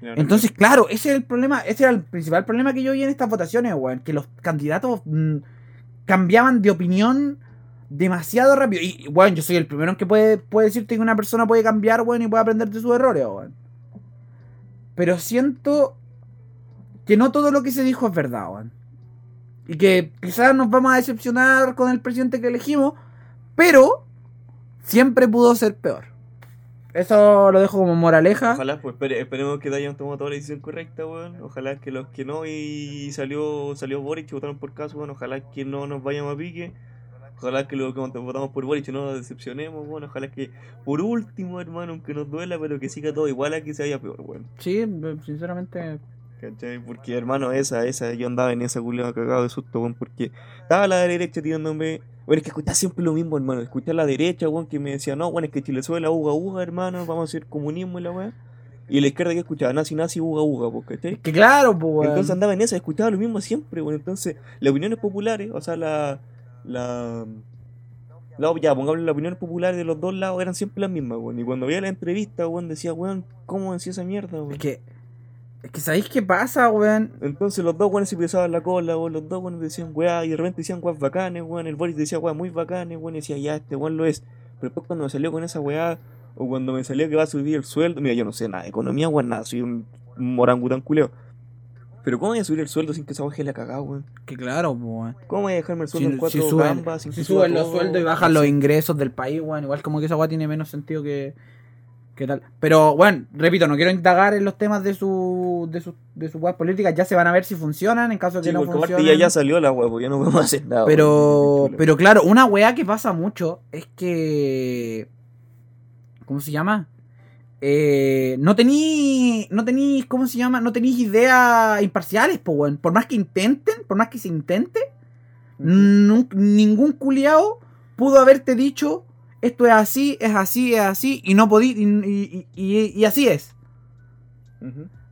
Entonces, claro, ese es el problema, ese era el principal problema que yo vi en estas votaciones, weón. Que los candidatos mm, cambiaban de opinión demasiado rápido. Y, weón, yo soy el primero que puede, puede decirte que una persona puede cambiar, weón, y puede aprender de sus errores, weón. Pero siento que no todo lo que se dijo es verdad, weón. Y que quizás nos vamos a decepcionar con el presidente que elegimos, pero siempre pudo ser peor. Eso lo dejo como moraleja. Ojalá, pues espere- esperemos que hayan tomado toda la decisión correcta, weón. Ojalá que los que no y salió salió Boric y votaron por caso, weón. Ojalá que no nos vayamos a pique. Ojalá que los que votamos por Boric no nos decepcionemos, weón. Ojalá que, por último, hermano, aunque nos duela, pero que siga todo igual a que se vaya peor, weón. Sí, sinceramente. ¿Cachai? Porque, hermano, esa, esa, yo andaba en esa culiada cagado de susto, weón, porque estaba a la derecha tirándome. Bueno, es que escuchaba siempre lo mismo, hermano. Escuché a la derecha, weón, que me decía, no, bueno, es que Chile sube la uga uga, hermano, vamos a hacer comunismo y la weá. Y la izquierda que escuchaba, nazi, nazi, uga uga, pues, ¿cachai? Que claro, pues. Entonces andaba en esa, escuchaba lo mismo siempre, weón. Entonces, las opiniones populares, o sea, la. La la, ya, pongámosle las opiniones populares de los dos lados eran siempre las mismas, weón. Y cuando veía la entrevista, weón, decía, weón, ¿cómo decía esa mierda, weón? Es que. Es que ¿sabéis qué pasa, weón? Entonces los dos weones se pisaban la cola, weón, los dos weones decían weá, y de repente decían weas bacanes, weón, el Boris decía weá muy bacanes, weón, y decía ya, este weón lo es. Pero después cuando me salió con esa weá, o cuando me salió que va a subir el sueldo, mira, yo no sé nada de economía, weón, nada, soy un, un orangután culeo. Pero ¿cómo voy a subir el sueldo sin que esa weá la cagada, weón? Que claro, weón. ¿Cómo voy a dejarme el sueldo Si, en cuatro si suben, gambas sin si que suba suben los sueldos y bajan los ingresos del país, weón. Igual como que esa weá tiene menos sentido que. que tal. Pero, bueno, repito, no quiero indagar en los temas de su. de su, de sus weas políticas. Ya se van a ver si funcionan. En caso de que Sí, no funcionen. ya, ya salió la weá, pues ya no podemos hacer nada. Pero, pero claro, una weá que pasa mucho es que. ¿Cómo se llama? Eh, no tení. No tenéis. ¿Cómo se llama? No tenéis ideas imparciales, po, weón. Por más que intenten, por más que se intente, ningún culiao pudo haberte dicho esto es así, es así, es así, y no podí. Y, y- y- y así es.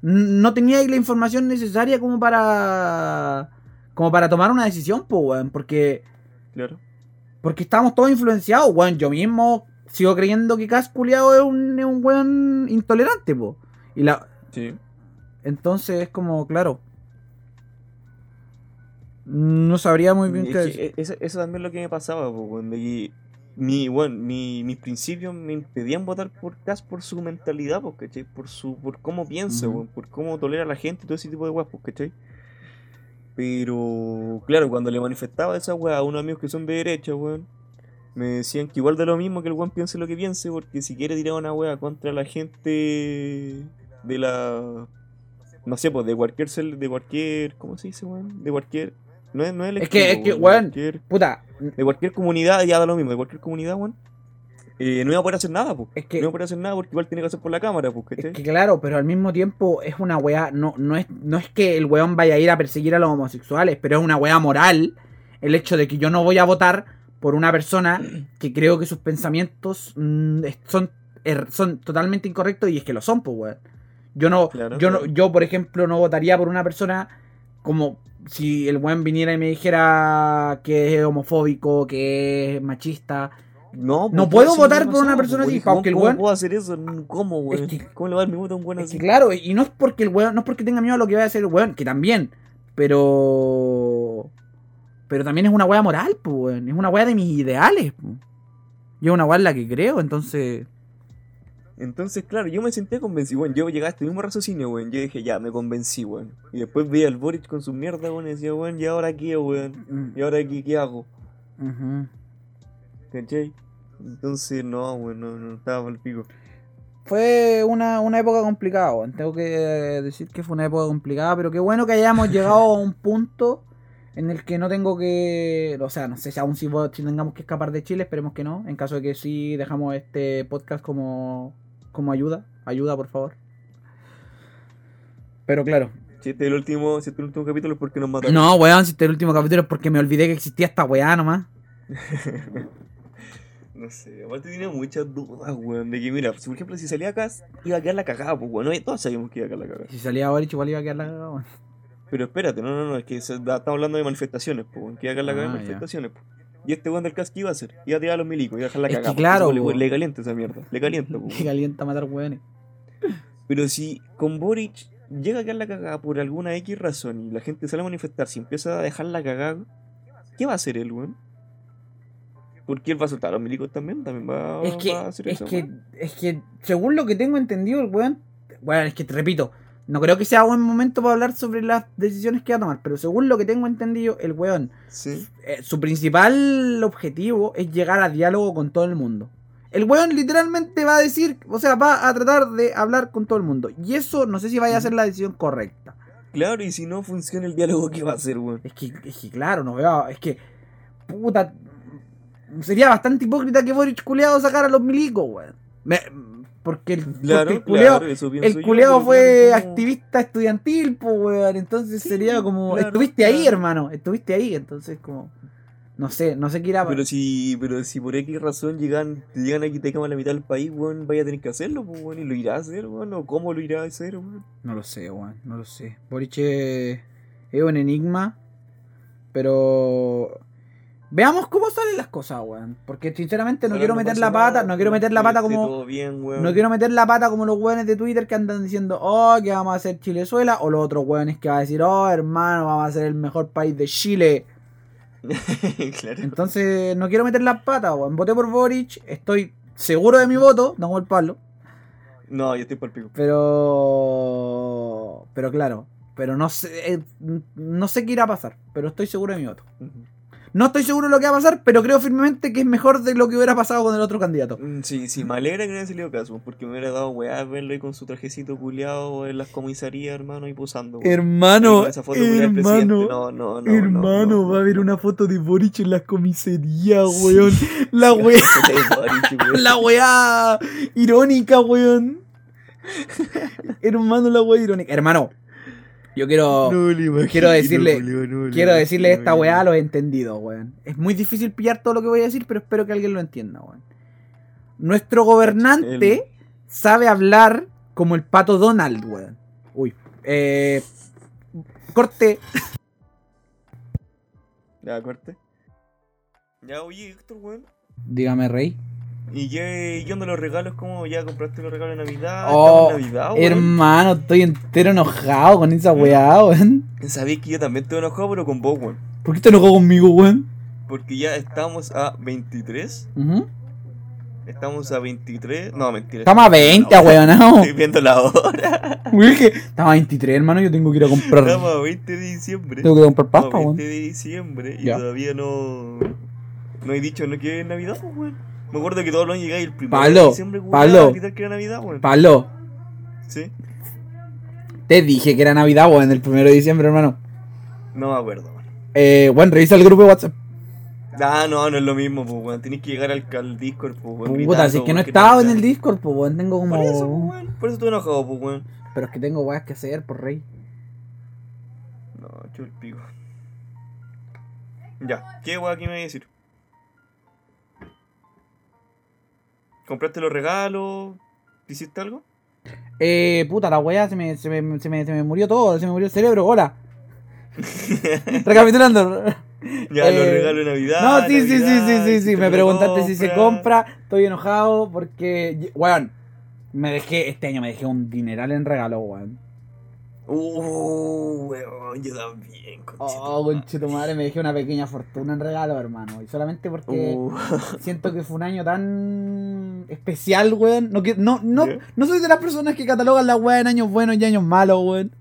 No teníais la información necesaria como para. como para tomar una decisión, po, weón. Porque. Claro. Porque estamos todos influenciados, weón. Yo mismo sigo creyendo que Cas culiao es un, es un weón intolerante, po. Y la. Sí. Entonces es como, claro. No sabría muy bien Es qué decir. e- eso, eso también es lo que me pasaba, po, que mi, bueno, mi, mis principios me impedían votar por Cas por su mentalidad, pues, ¿cachai? Por su, por cómo piensa, Ujú. weón, por cómo tolera a la gente y todo ese tipo de weas, pues, ¿cachai? Pero, claro, cuando le manifestaba esa wea a unos amigos que son de derecha, weón, me decían que igual da lo mismo que el weón piense lo que piense, porque si quiere tirar una wea contra la gente de la. No sé, pues de cualquier. cel- de cualquier. ¿Cómo se dice, weón? De cualquier. No es, no es el Es que- es que, weón, Puta, de cualquier comunidad, ya da lo mismo, de cualquier comunidad, weón. eh, no iba a poder hacer nada, pues. es No que. iba a poder hacer nada porque igual tiene que hacer por la cámara, pues, Es que claro, pero al mismo tiempo es una weá, no, no, es, no es que el weón vaya a ir a perseguir a los homosexuales, pero es una weá moral el hecho de que yo no voy a votar por una persona que creo que sus pensamientos mm, es- son, er- son totalmente incorrectos y es que lo son, pues weón. Yo no, Claro, yo no, yo por ejemplo no votaría por una persona como si el weón viniera y me dijera que es homofóbico, que es machista. No, No pues, puedo votar por una pasaba, persona pues, así, ¿cómo- porque el ¿Cómo weón- puedo hacer eso? ¿Cómo, weón? que- ¿Cómo le va a dar mi voto a un weón Es así? claro, y no es porque el weón, no es porque tenga miedo a lo que vaya a hacer el weón, que también, pero. Pero también es una weá moral, pues, weón. Es una weá de mis ideales, pues. Yo es una weá en la que creo, entonces. Entonces, claro, yo me sentía convencido, weón. Yo llegaba a este mismo raciocinio, weón. Yo dije, ya, me convencí, weón. Y después veía al Boric con su mierda, weón, y decía, weón, ¿y ahora qué, weón? mm, ¿Y ahora qué, qué hago? ujú. ¿Cachai? Entonces, no, weón, no, no estaba por el pico. Fue una, una época complicada, weón. Tengo que decir que fue una época complicada, pero qué bueno que hayamos llegado a un punto en el que no tengo que. O sea, no sé si aún si, si tengamos que escapar de Chile, esperemos que no. En caso de que sí, dejamos este podcast como, como ayuda. Ayuda, por favor. Pero claro. Si este es el último, si este es el último capítulo es porque nos mataron. No, weón, si este es el último capítulo es porque me olvidé que existía esta weá nomás. [laughs] No sé, aparte tenía muchas dudas, weón. De que, mira, si por ejemplo, si salía acá, iba a quedar la cagada, pues, weón. Todos sabíamos que iba a quedar la cagada. Si salía Boric, igual iba a quedar la cagada, weón. Pero espérate, no, no, no, es que se- da- estamos hablando de manifestaciones, pues. Que quedar la cagada Ah, de ya. manifestaciones, pues. Y este weón del casco, ¿qué iba a hacer? Iba a tirar a los milicos, iba a dejar la Es que cagada. claro, le, le calienta esa mierda, le calienta, Que [laughs] weón. calienta matar weones. Pero si con Boric llega a quedar la cagada por alguna X razón y la gente sale a manifestar, si empieza a dejar la cagada, ¿qué va a hacer él, weón? Porque él va a soltar a los milicos también, también va, Es que, va a hacer es eso. que, es que, según lo que tengo entendido, el weón. Bueno, es que te repito, no creo que sea buen momento para hablar sobre las decisiones que va a tomar, pero según lo que tengo entendido, el weón, Sí. eh, su principal objetivo es llegar a diálogo con todo el mundo. El weón literalmente va a decir, o sea, va a tratar de hablar con todo el mundo. Y eso no sé si vaya a ser la decisión correcta. Claro, y si no funciona el diálogo, ¿qué va a hacer, weón? Es que, es que claro, no veo, es que, puta, sería bastante hipócrita que Boric culeado sacara a los milicos, weón. Me- porque el, porque Claro, el culeado, claro, fue como- activista estudiantil, pues, weón. Entonces Sí, sería como, claro, estuviste ahí, hermano, estuviste ahí. Entonces, como, no sé, no sé qué irá. Pero si, pero si por X razón llegan, te llegan a quitar como la mitad del país, weón, vaya a tener que hacerlo, pues, weón, y lo irá a hacer, weón, o cómo lo irá a hacer, weón. No lo sé, weón, no lo sé. Boric es un enigma, pero veamos cómo salen las cosas, weón. Porque sinceramente no quiero meter la pata, nada, no quiero meter la pata como bien, no quiero meter la pata como los weones de Twitter que andan diciendo, oh, que vamos a hacer Chilezuela, o los otros weones que van a decir, oh, hermano, vamos a ser el mejor país de Chile. [laughs] claro. Entonces, no quiero meter la pata, weón. Voté por Boric, estoy seguro de mi voto, no el palo. No, yo estoy por el pico. Pero. Pero claro. Pero no sé. eh, no sé qué irá a pasar. Pero estoy seguro de mi voto. No estoy seguro de lo que va a pasar, pero creo firmemente que es mejor de lo que hubiera pasado con el otro candidato. Mm, Sí, sí, me alegra que no haya salido caso, porque me hubiera dado weá verlo ahí con su trajecito culiado en las comisarías, hermano, y posando. Hermano, esa foto hermano. No, no, no. hermano, no, no, va a haber una foto de Boric en las comisarías, Sí. weón. La weá, [laughs] la weá irónica, weón. [laughs] hermano, la weá irónica. Hermano, yo quiero. No le imagino, quiero decirle- no Quiero decirle imagino, esta weá a los entendidos, weón. Es muy difícil pillar todo lo que voy a decir, pero espero que alguien lo entienda, weón. Nuestro gobernante El- sabe hablar como el pato Donald, weón. Uy. Eh, corte. Ya, corte. Ya, oye, Héctor, weón. Dígame, rey. ¿Y qué, qué onda los regalos? ¿Cómo ya compraste los regalos de Navidad? Oh, en Navidad, weón. Hermano, estoy entero enojado con esa weá, weón. Sabéis que yo también estoy enojado, pero con vos, weón. ¿Por qué te enojado conmigo, weón? Porque ya estamos a 23. Ujú. Estamos a 23. No, mentira. Estamos a 20, No, weón, no. [laughs] Estoy viendo la hora. Weón, que estamos a 23, hermano. Yo tengo que ir a comprar. Estamos a 20 de diciembre. Tengo que comprar pasta, weón. 20 de diciembre y Ya. todavía no. No he dicho no que es Navidad, weón. Me acuerdo que todos los años llegáis el primero Pablo, de diciembre, weón. Pablo. Que era Navidad, weón. Pablo, Sí. te dije que era Navidad, weón, el primero de diciembre, hermano. No me acuerdo, weón. Eh, bueno, revisa el grupo de WhatsApp. Ah, no, no es lo mismo, pues, weón. Tenés que llegar al, al Discord, pues, weón. Puta, gritando, si es que weón, no he que estado en el Discord, pues, weón. Tengo como. Por eso, pues, weón. Por eso estoy enojado, pues, weón. Pero es que tengo weas que hacer, por rey. No, el pico. Ya, ¿qué weón aquí me voy a decir? ¿Compraste los regalos? ¿Hiciste algo? Eh, puta, la wea se me, se me, se me, se me murió todo, se me murió el cerebro, hola. [laughs] Recapitulando. Ya, los Eh, regalos de Navidad. No, sí, sí, sí, sí, sí, sí. Me preguntaste si se compra. Estoy enojado porque, weón, me dejé, este año me dejé un dineral en regalo, weón. Uh, weón, yo también, Oh, conchetumadre, me dejé una pequeña fortuna en regalo, hermano. Y solamente porque Uh, [laughs] siento que fue un año tan especial, weón. No, que- no, no, no soy de las personas que catalogan la weá en años buenos y años malos, weón.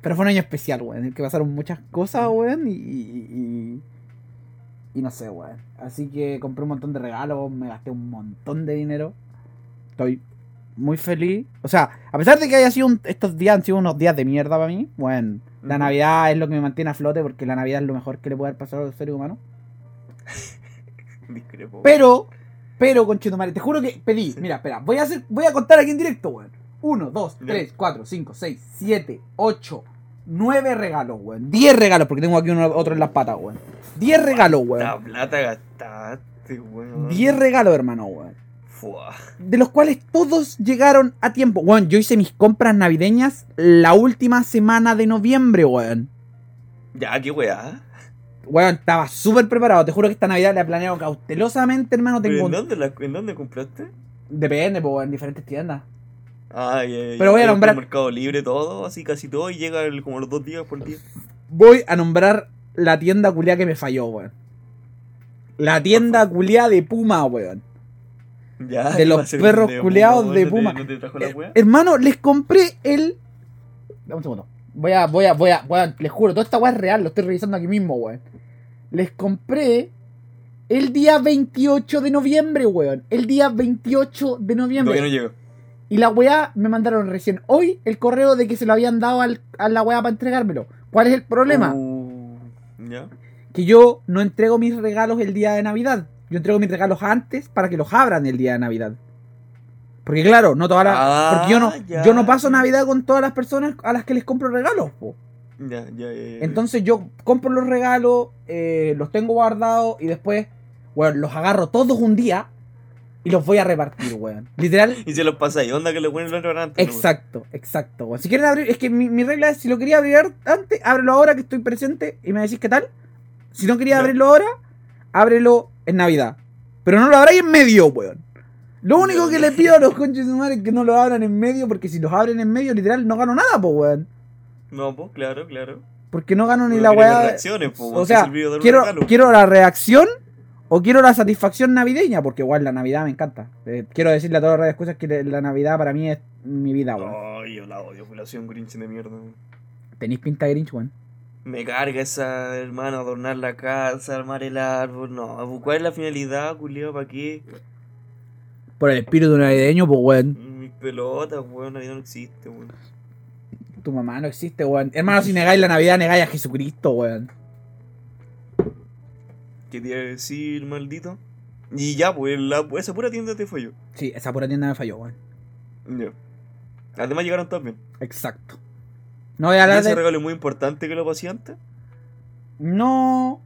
Pero fue un año especial, weón. En el que pasaron muchas cosas, weón. Y, y, y, y no sé, weón. Así que compré un montón de regalos, me gasté un montón de dinero. Estoy muy feliz. O sea, a pesar de que haya sido un- estos días han sido unos días de mierda para mí, bueno, la. Navidad es lo que me mantiene a flote porque la Navidad es lo mejor que le puede haber pasado a los seres humanos. [laughs] discrepo. Pero, pero, conchetumare, te juro que pedí. Mira, espera, voy a hacer, voy a contar aquí en directo, weón. 1, 2, Ya. 3, 4, 5, 6, 7, 8, 9 regalos, weón. 10 regalos, porque tengo aquí uno, otro en las patas, weón. 10 regalos, La weón. plata gastaste, weón. 10 regalos, hermano, weón. Fua. De los cuales todos llegaron a tiempo. Weón, yo hice mis compras navideñas la última semana de noviembre, weón. Ya, qué weá. Weón, estaba súper preparado. Te juro que esta Navidad la he planeado cautelosamente, hermano. ¿Pero Tengo... ¿En dónde, la, ¿En dónde compraste? Depende, pues, en diferentes tiendas. Ay, ay, Pero voy a nombrar- Mercado Libre todo, así casi todo, y llega el- como los dos días por día. voy a nombrar la tienda culiá que me falló, weón. La tienda culiá de Puma, weón. Ya, De ¿qué los perros Puma, weón? de ¿No te- Puma. ¿No te trajo la Eh, weá? hermano, les compré el. Dame un segundo. Voy a, voy a, voy a, voy a- les juro, toda esta weá es real, lo estoy revisando aquí mismo, weón. Les compré el día 28 de noviembre, weón. El día 28 de noviembre. Todavía no llego. Y la weá me mandaron recién hoy el correo de que se lo habían dado al- a la weá para entregármelo. ¿Cuál es el problema? Uh, ¿Ya? Que yo no entrego mis regalos el día de Navidad. Yo entrego mis regalos antes para que los abran el día de Navidad. Porque claro, no todas las. Ah, porque yo no, ya. yo no paso Navidad con todas las personas a las que les compro regalos, po. Ya, ya, ya. Entonces yo compro los regalos, eh, los tengo guardados y después, weón, los agarro todos un día y los voy a repartir, weón. Literal, Y se los pasáis, onda que lo ponen otro antes. exacto, exacto, weón. Si quieren abrir, es que mi, mi regla es, si lo quería abrir antes, ábrelo ahora que estoy presente y me decís qué tal. Si no quería abrirlo ahora, ábrelo en Navidad. Pero no lo abráis en medio, weón. Lo único que le pido a los conches de madre es que no lo abran en medio, porque si los abren en medio, literal, no gano nada, po, weón. No, pues claro, claro. Porque no gano ni Uno la weá. O sea, quiero, quiero la reacción o quiero la satisfacción navideña, porque igual la Navidad me encanta. Eh, quiero decirle a todas las cosas que la Navidad para mí es mi vida, weón. Ay, yo la odio, un grinch de mierda. Tenéis pinta de Grinch, weón. Me carga esa, hermano, adornar la casa, armar el árbol. No, ¿cuál es la finalidad, culiao? ¿Para qué? Por el espíritu navideño, pues, weón. Mis pelotas, weón, la vida no existe, weón. Tu mamá no existe, weón. Hermano, si negáis la Navidad, negáis a Jesucristo, weón. ¿Qué te iba a decir, maldito? Y ya, pues, la, esa pura tienda te yo. Sí, esa pura tienda me falló, weón. Ya. Además llegaron todos bien. Exacto. No voy a ¿Y hablar ese de... regalo es muy importante que lo pasé antes? No...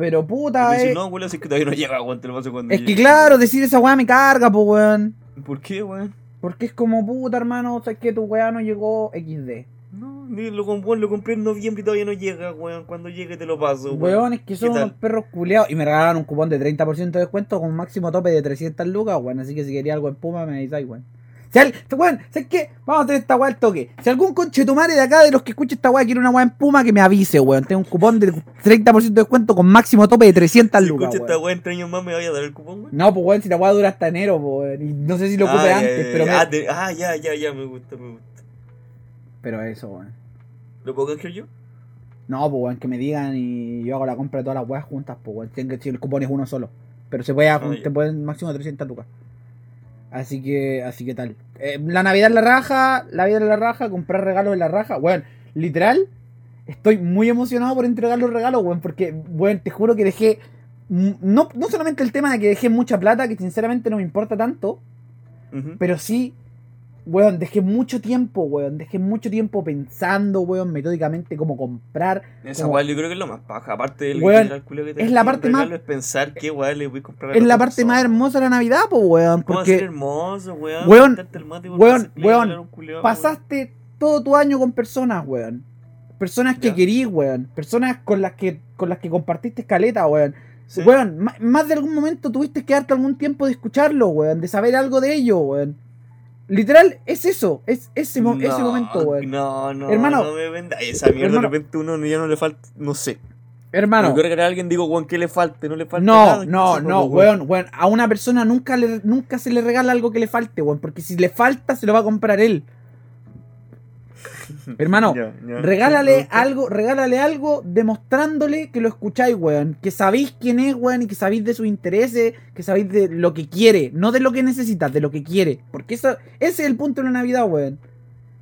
Pero puta, eh. si no, weón, así que todavía no llega, weón, te lo paso cuando Es que claro, decir esa weá me carga, pues, weón. ¿Por qué, weón? Porque es como puta, hermano, o sea, que tu weá no llegó XD. No, ni lo, weón, lo compré en noviembre y todavía no llega, weón. Cuando llegue te lo paso, weón. Weón, es que son unos perros culeados. Y me regalaron un cupón de 30% de descuento con un máximo tope de 300 lucas, weón. Así que si quería algo en Puma, me avisáis, weón. Si al- weón, ¿sabes qué? Vamos a hacer esta weá al toque. Si algún conchetumare de acá, de los que escucha esta weá, quiere una weá en Puma, que me avise, weón. Tengo un cupón de 30% de descuento con máximo tope de 300 Si lucas, escucha esta weón. weón en tres años más, me vaya a dar el cupón, weón. No, pues weón, si la weá dura hasta enero, pues, weón. Y no sé si lo ocupe Ah, antes, ya, pero, ya. me- Ah, te- ah, ya, ya, ya, me gusta, me gusta. pero eso, weón. ¿Lo puedo canjear yo? No, pues weón, que me digan y yo hago la compra de todas las weas juntas, pues weón. Tienen que si el cupón es uno solo. Pero se puede, Ah, te pueden máximo 300 lucas. Así que, así que tal. Eh, la Navidad en la raja, la vida en la raja, comprar regalos en la raja. Weón, literal, estoy muy emocionado por entregar los regalos, weón. Porque, weón, te juro que dejé. mm, No, no solamente el tema de que dejé mucha plata, que sinceramente no me importa tanto, pero sí, weón, dejé mucho tiempo, weón. Dejé mucho tiempo pensando, weón, metódicamente cómo comprar. Esa como- weá yo creo que es lo más paja. Aparte del Weón, culo que te es la parte más- es pensar qué weá le voy a comprar a Es la parte más hermosa de la Navidad, weón. ¿Cómo va a ser Porque hermoso, weón? Weón, weón, weón, pasaste todo tu año con personas, weón. Personas que querís, weón. Personas con las que con las que compartiste escaleta, weón. Sí. Weón, más de algún momento tuviste que darte algún tiempo de escucharlo, weón. De saber algo de ello, weón. Literal, es eso. Es ese, mo- ese No, momento, weón. No, no, Hermano, no me venda esa mierda. hermano. de repente uno ya no le falta, no sé. Hermano. Quiero regalar a alguien digo, weón, ¿qué le falte? No le falta No, nada. no, no, pues, weón, weón. A una persona nunca, le, nunca se le regala algo que le falte, weón. Porque si le falta, se lo va a comprar él. [laughs] Hermano, regálale algo, regálale algo demostrándole que lo escucháis, weón. Que sabéis quién es, weón, y que sabéis de sus intereses, que sabéis de lo que quiere, no de lo que necesita, de lo que quiere. Porque eso, ese es el punto de la Navidad, weón.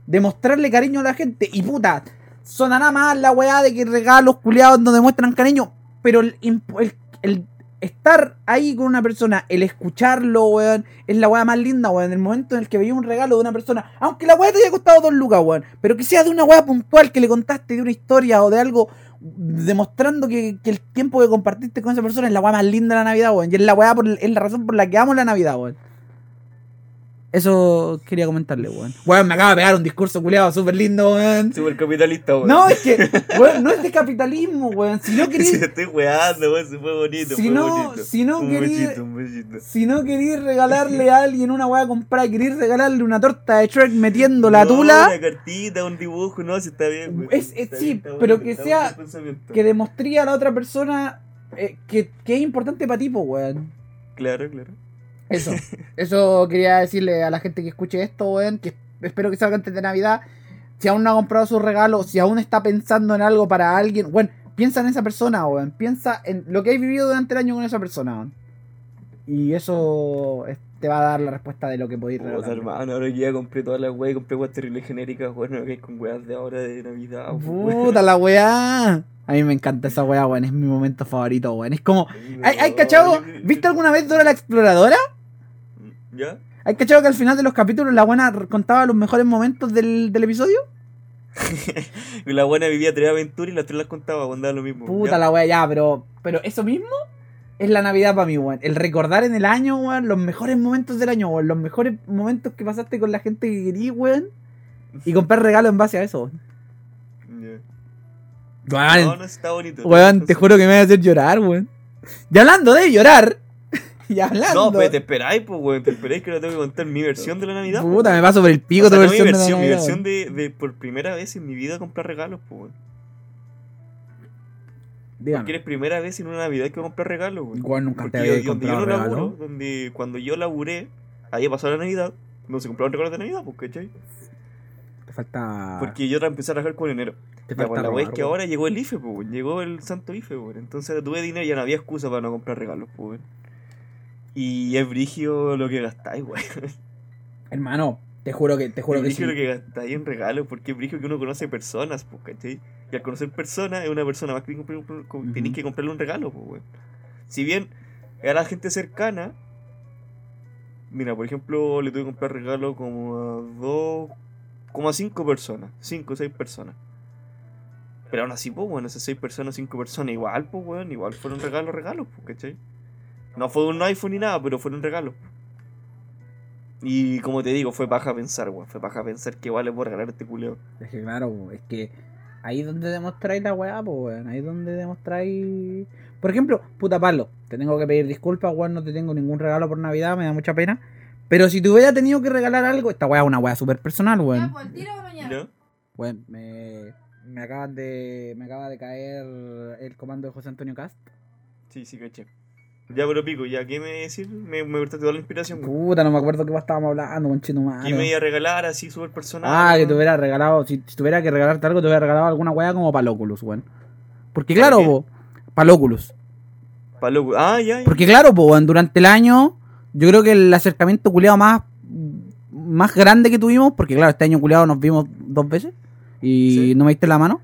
Demostrarle cariño a la gente. Y puta, sonará más la weá de que regalos culiados no demuestran cariño. Pero el- el estar ahí con una persona, el escucharlo, weón, es la weá más linda, weón. El momento en el que veía un regalo de una persona, aunque la weá te haya costado dos lucas, weón, pero que sea de una weá puntual que le contaste de una historia o de algo demostrando que, que el tiempo que compartiste con esa persona es la weá más linda de la Navidad, weón. Y es la weá por, es la razón por la que amo la Navidad, weón. Eso quería comentarle, weón. Weón, me acaba de pegar un discurso culiado súper lindo, weón. Súper capitalista, weón. No, es que, weón, no es de capitalismo, weón. Si no [laughs] querís, estoy weando, weón. Se fue bonito. Si fue no- bonito. si no un un besito. si no querís regalarle a alguien una weá comprada, querís regalarle una torta de Shrek metiendo la No, tula, Una cartita, un dibujo, no, si está bien, weón. Es- es- Está sí, bien, está pero que sea- que demostría a la otra persona eh, que, que es importante para ti, weón. Claro, claro. Eso, [laughs] eso quería decirle a la gente que escuche esto, weón, que espero que salga antes de Navidad. Si aún no ha comprado su regalo, si aún está pensando en algo para alguien, weón, piensa en esa persona, weón. Piensa en lo que has vivido durante el año con esa persona, weón. Y eso es- te va a dar la respuesta de lo que podéis regalar. hermano, ahora que ya compré todas las weas, compré weas terribles genéricas, bueno, que con weas de ahora de Navidad, weón. Puta la weá. A mí me encanta esa weá, weón. Es mi momento favorito, weón. Es como. ¿Hay, hay cachado? ¿Viste alguna vez Dora la exploradora? ¿Ya? ¿Hay cachado que al final de los capítulos la buena contaba los mejores momentos del, del episodio? [laughs] La buena vivía tres aventuras y las tres las contaba cuando era lo mismo. Puta ¿ya? la weá, ya, pero. Pero eso mismo es la Navidad para mí, weón. El recordar en el año, weón, los mejores momentos del año, weón. Los mejores momentos que pasaste con la gente que querí, weón. Y comprar regalos en base a eso, weón. Weón, No, no está bonito. weón, te juro que me va a hacer llorar, weón. Y hablando de llorar. [laughs] Y hablando. No, pues te esperáis, pues, weón. Te esperáis que no tengo que contar mi versión de la Navidad. pues. Puta, me paso por el pico O sea, tu no, mi versión, de versión, mi versión de, de por primera vez en mi vida comprar regalos, pues, weón. Dígame. Porque eres primera vez en una Navidad que comprar regalos, weón. Igual nunca Porque te yo- había yo comprado no laburo, regalo. donde cuando yo laburé, había pasado la Navidad, no se compraron regalos de Navidad, pues, ¿cachai? Te falta. Porque yo empecé a trabajar con enero. te Ya, pues, la wea es que ahora llegó el IFE, pues, llegó el santo IFE, pues. Entonces tuve dinero y ya no había excusa para no comprar regalos, pues. Y es brigio lo que gastáis, weón. Hermano, te juro que, te juro Es que sí. lo que gastáis en regalos, porque es brigio que uno conoce personas, pues, ¿cachai? Y al conocer personas, es una persona más que Ujú. tenéis que comprarle un regalo, pues, weón. Si bien a la gente cercana, mira, por ejemplo, le tuve que comprar regalo como a dos, como a cinco personas, cinco o seis personas. Pero aún así, pues, bueno, esas seis personas, cinco personas, igual, pues, weón, igual fueron regalos, regalos, pues, ¿cachai? No fue un iPhone ni nada, pero fueron regalos. Y como te digo, fue paja pensar, weón, fue paja pensar que vale por regalar este culeo. Es que claro, po, es que ahí es donde demostráis la weá, pues weón. Ahí es donde demostráis. Por ejemplo, puta palo, te tengo que pedir disculpas, weón, no te tengo ningún regalo por Navidad, me da mucha pena. Pero si te hubiera tenido que regalar algo, esta weá es una weá súper personal, Ya, weón. pues, tiro o mañana. ¿Ya? Weón, me, me acaban de. me acaba de caer el comando de José Antonio Cast. Sí, sí, caché. Ya, pero pico, ya, ¿qué me decir? Me, me cortaste toda la inspiración. Puta, no me acuerdo qué más estábamos hablando, conchito ¿Qué me iba a regalar así súper personal? Ah, que te hubiera regalado, si, si tuviera que regalarte algo, te hubiera regalado alguna weá como Palóculus, weón. Porque ¿Para claro, po, Palóculus. Pa' loco. Ah, ya, ya. Porque claro, po, weón, durante el año, yo creo que el acercamiento culiado más, más grande que tuvimos, porque claro, este año culiado nos vimos dos veces y Sí. no me diste la mano,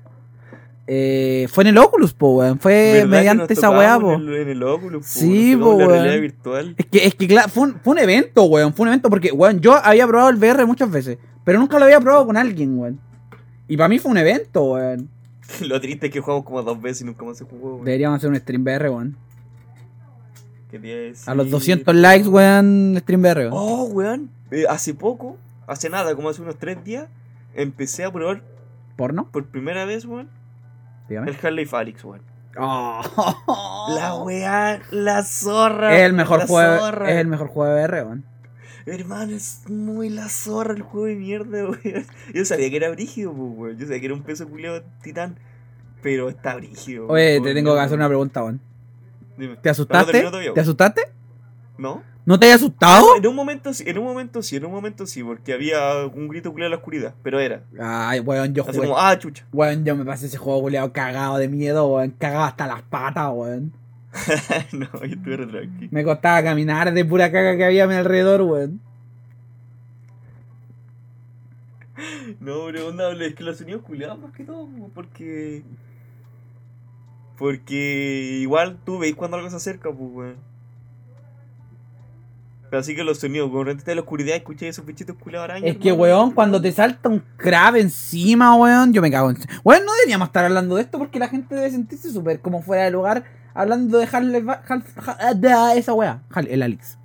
eh, fue en el Oculus, po, weón. Fue ¿Verdad que mediante esa weá, po. En el, en el Oculus, po, Sí, po, la weón. realidad virtual. Es que, es que claro, fue un, fue un evento, weón. Fue un evento porque, weón, yo había probado el VR muchas veces, pero nunca lo había probado con alguien, weón. Y para mí fue un evento, weón. [laughs] Lo triste es que jugamos como dos veces y nunca más se jugó, weón. Deberíamos hacer un stream VR, weón. ¿Qué decir? A los 200 likes, weón, stream VR, weón. Oh, weón. Eh, hace poco, hace nada, como hace unos tres días, empecé a probar ¿Porno? por primera vez, weón, Dígame. el Half-Life Alyx, weón. Oh. La weá, la zorra. Es el mejor juego, es el mejor juego de VR, weón. Hermano, es muy la zorra el juego de mierda, [laughs] weón. Yo sabía que era brígido, pues, weón. Yo sabía que era un peso culiado titán. Pero está brígido. Oye, weón. te tengo que hacer una pregunta, weón. Dime. ¿Te asustaste? ¿Te asustaste? ¿No? ¿No te hayas asustado? En un momento sí, en un momento sí, en un momento sí, porque había un grito culiado en la oscuridad. Pero era. Ay, weón, yo jugué. como, ah, chucha. Weón, yo me pasé ese juego culiado cagado de miedo, weón. Cagado hasta las patas, weón. [laughs] no, yo estuve re tranqui. Me costaba caminar de pura caga que había a mi alrededor, weón. No, pero onda, es que los sonidos culiados más que todo, po, porque. Porque igual tú veis cuando algo se acerca, pues, weón. Así que los sonidos, cuando de la oscuridad escuché esos bichitos culiados arañas. Es que, hermano, weón, cuando te salta un crab encima, weón, yo me cago en... Weón, no deberíamos estar hablando de esto porque la gente debe sentirse súper como fuera de lugar hablando de Half-Life... Half- de esa weá, el Alex.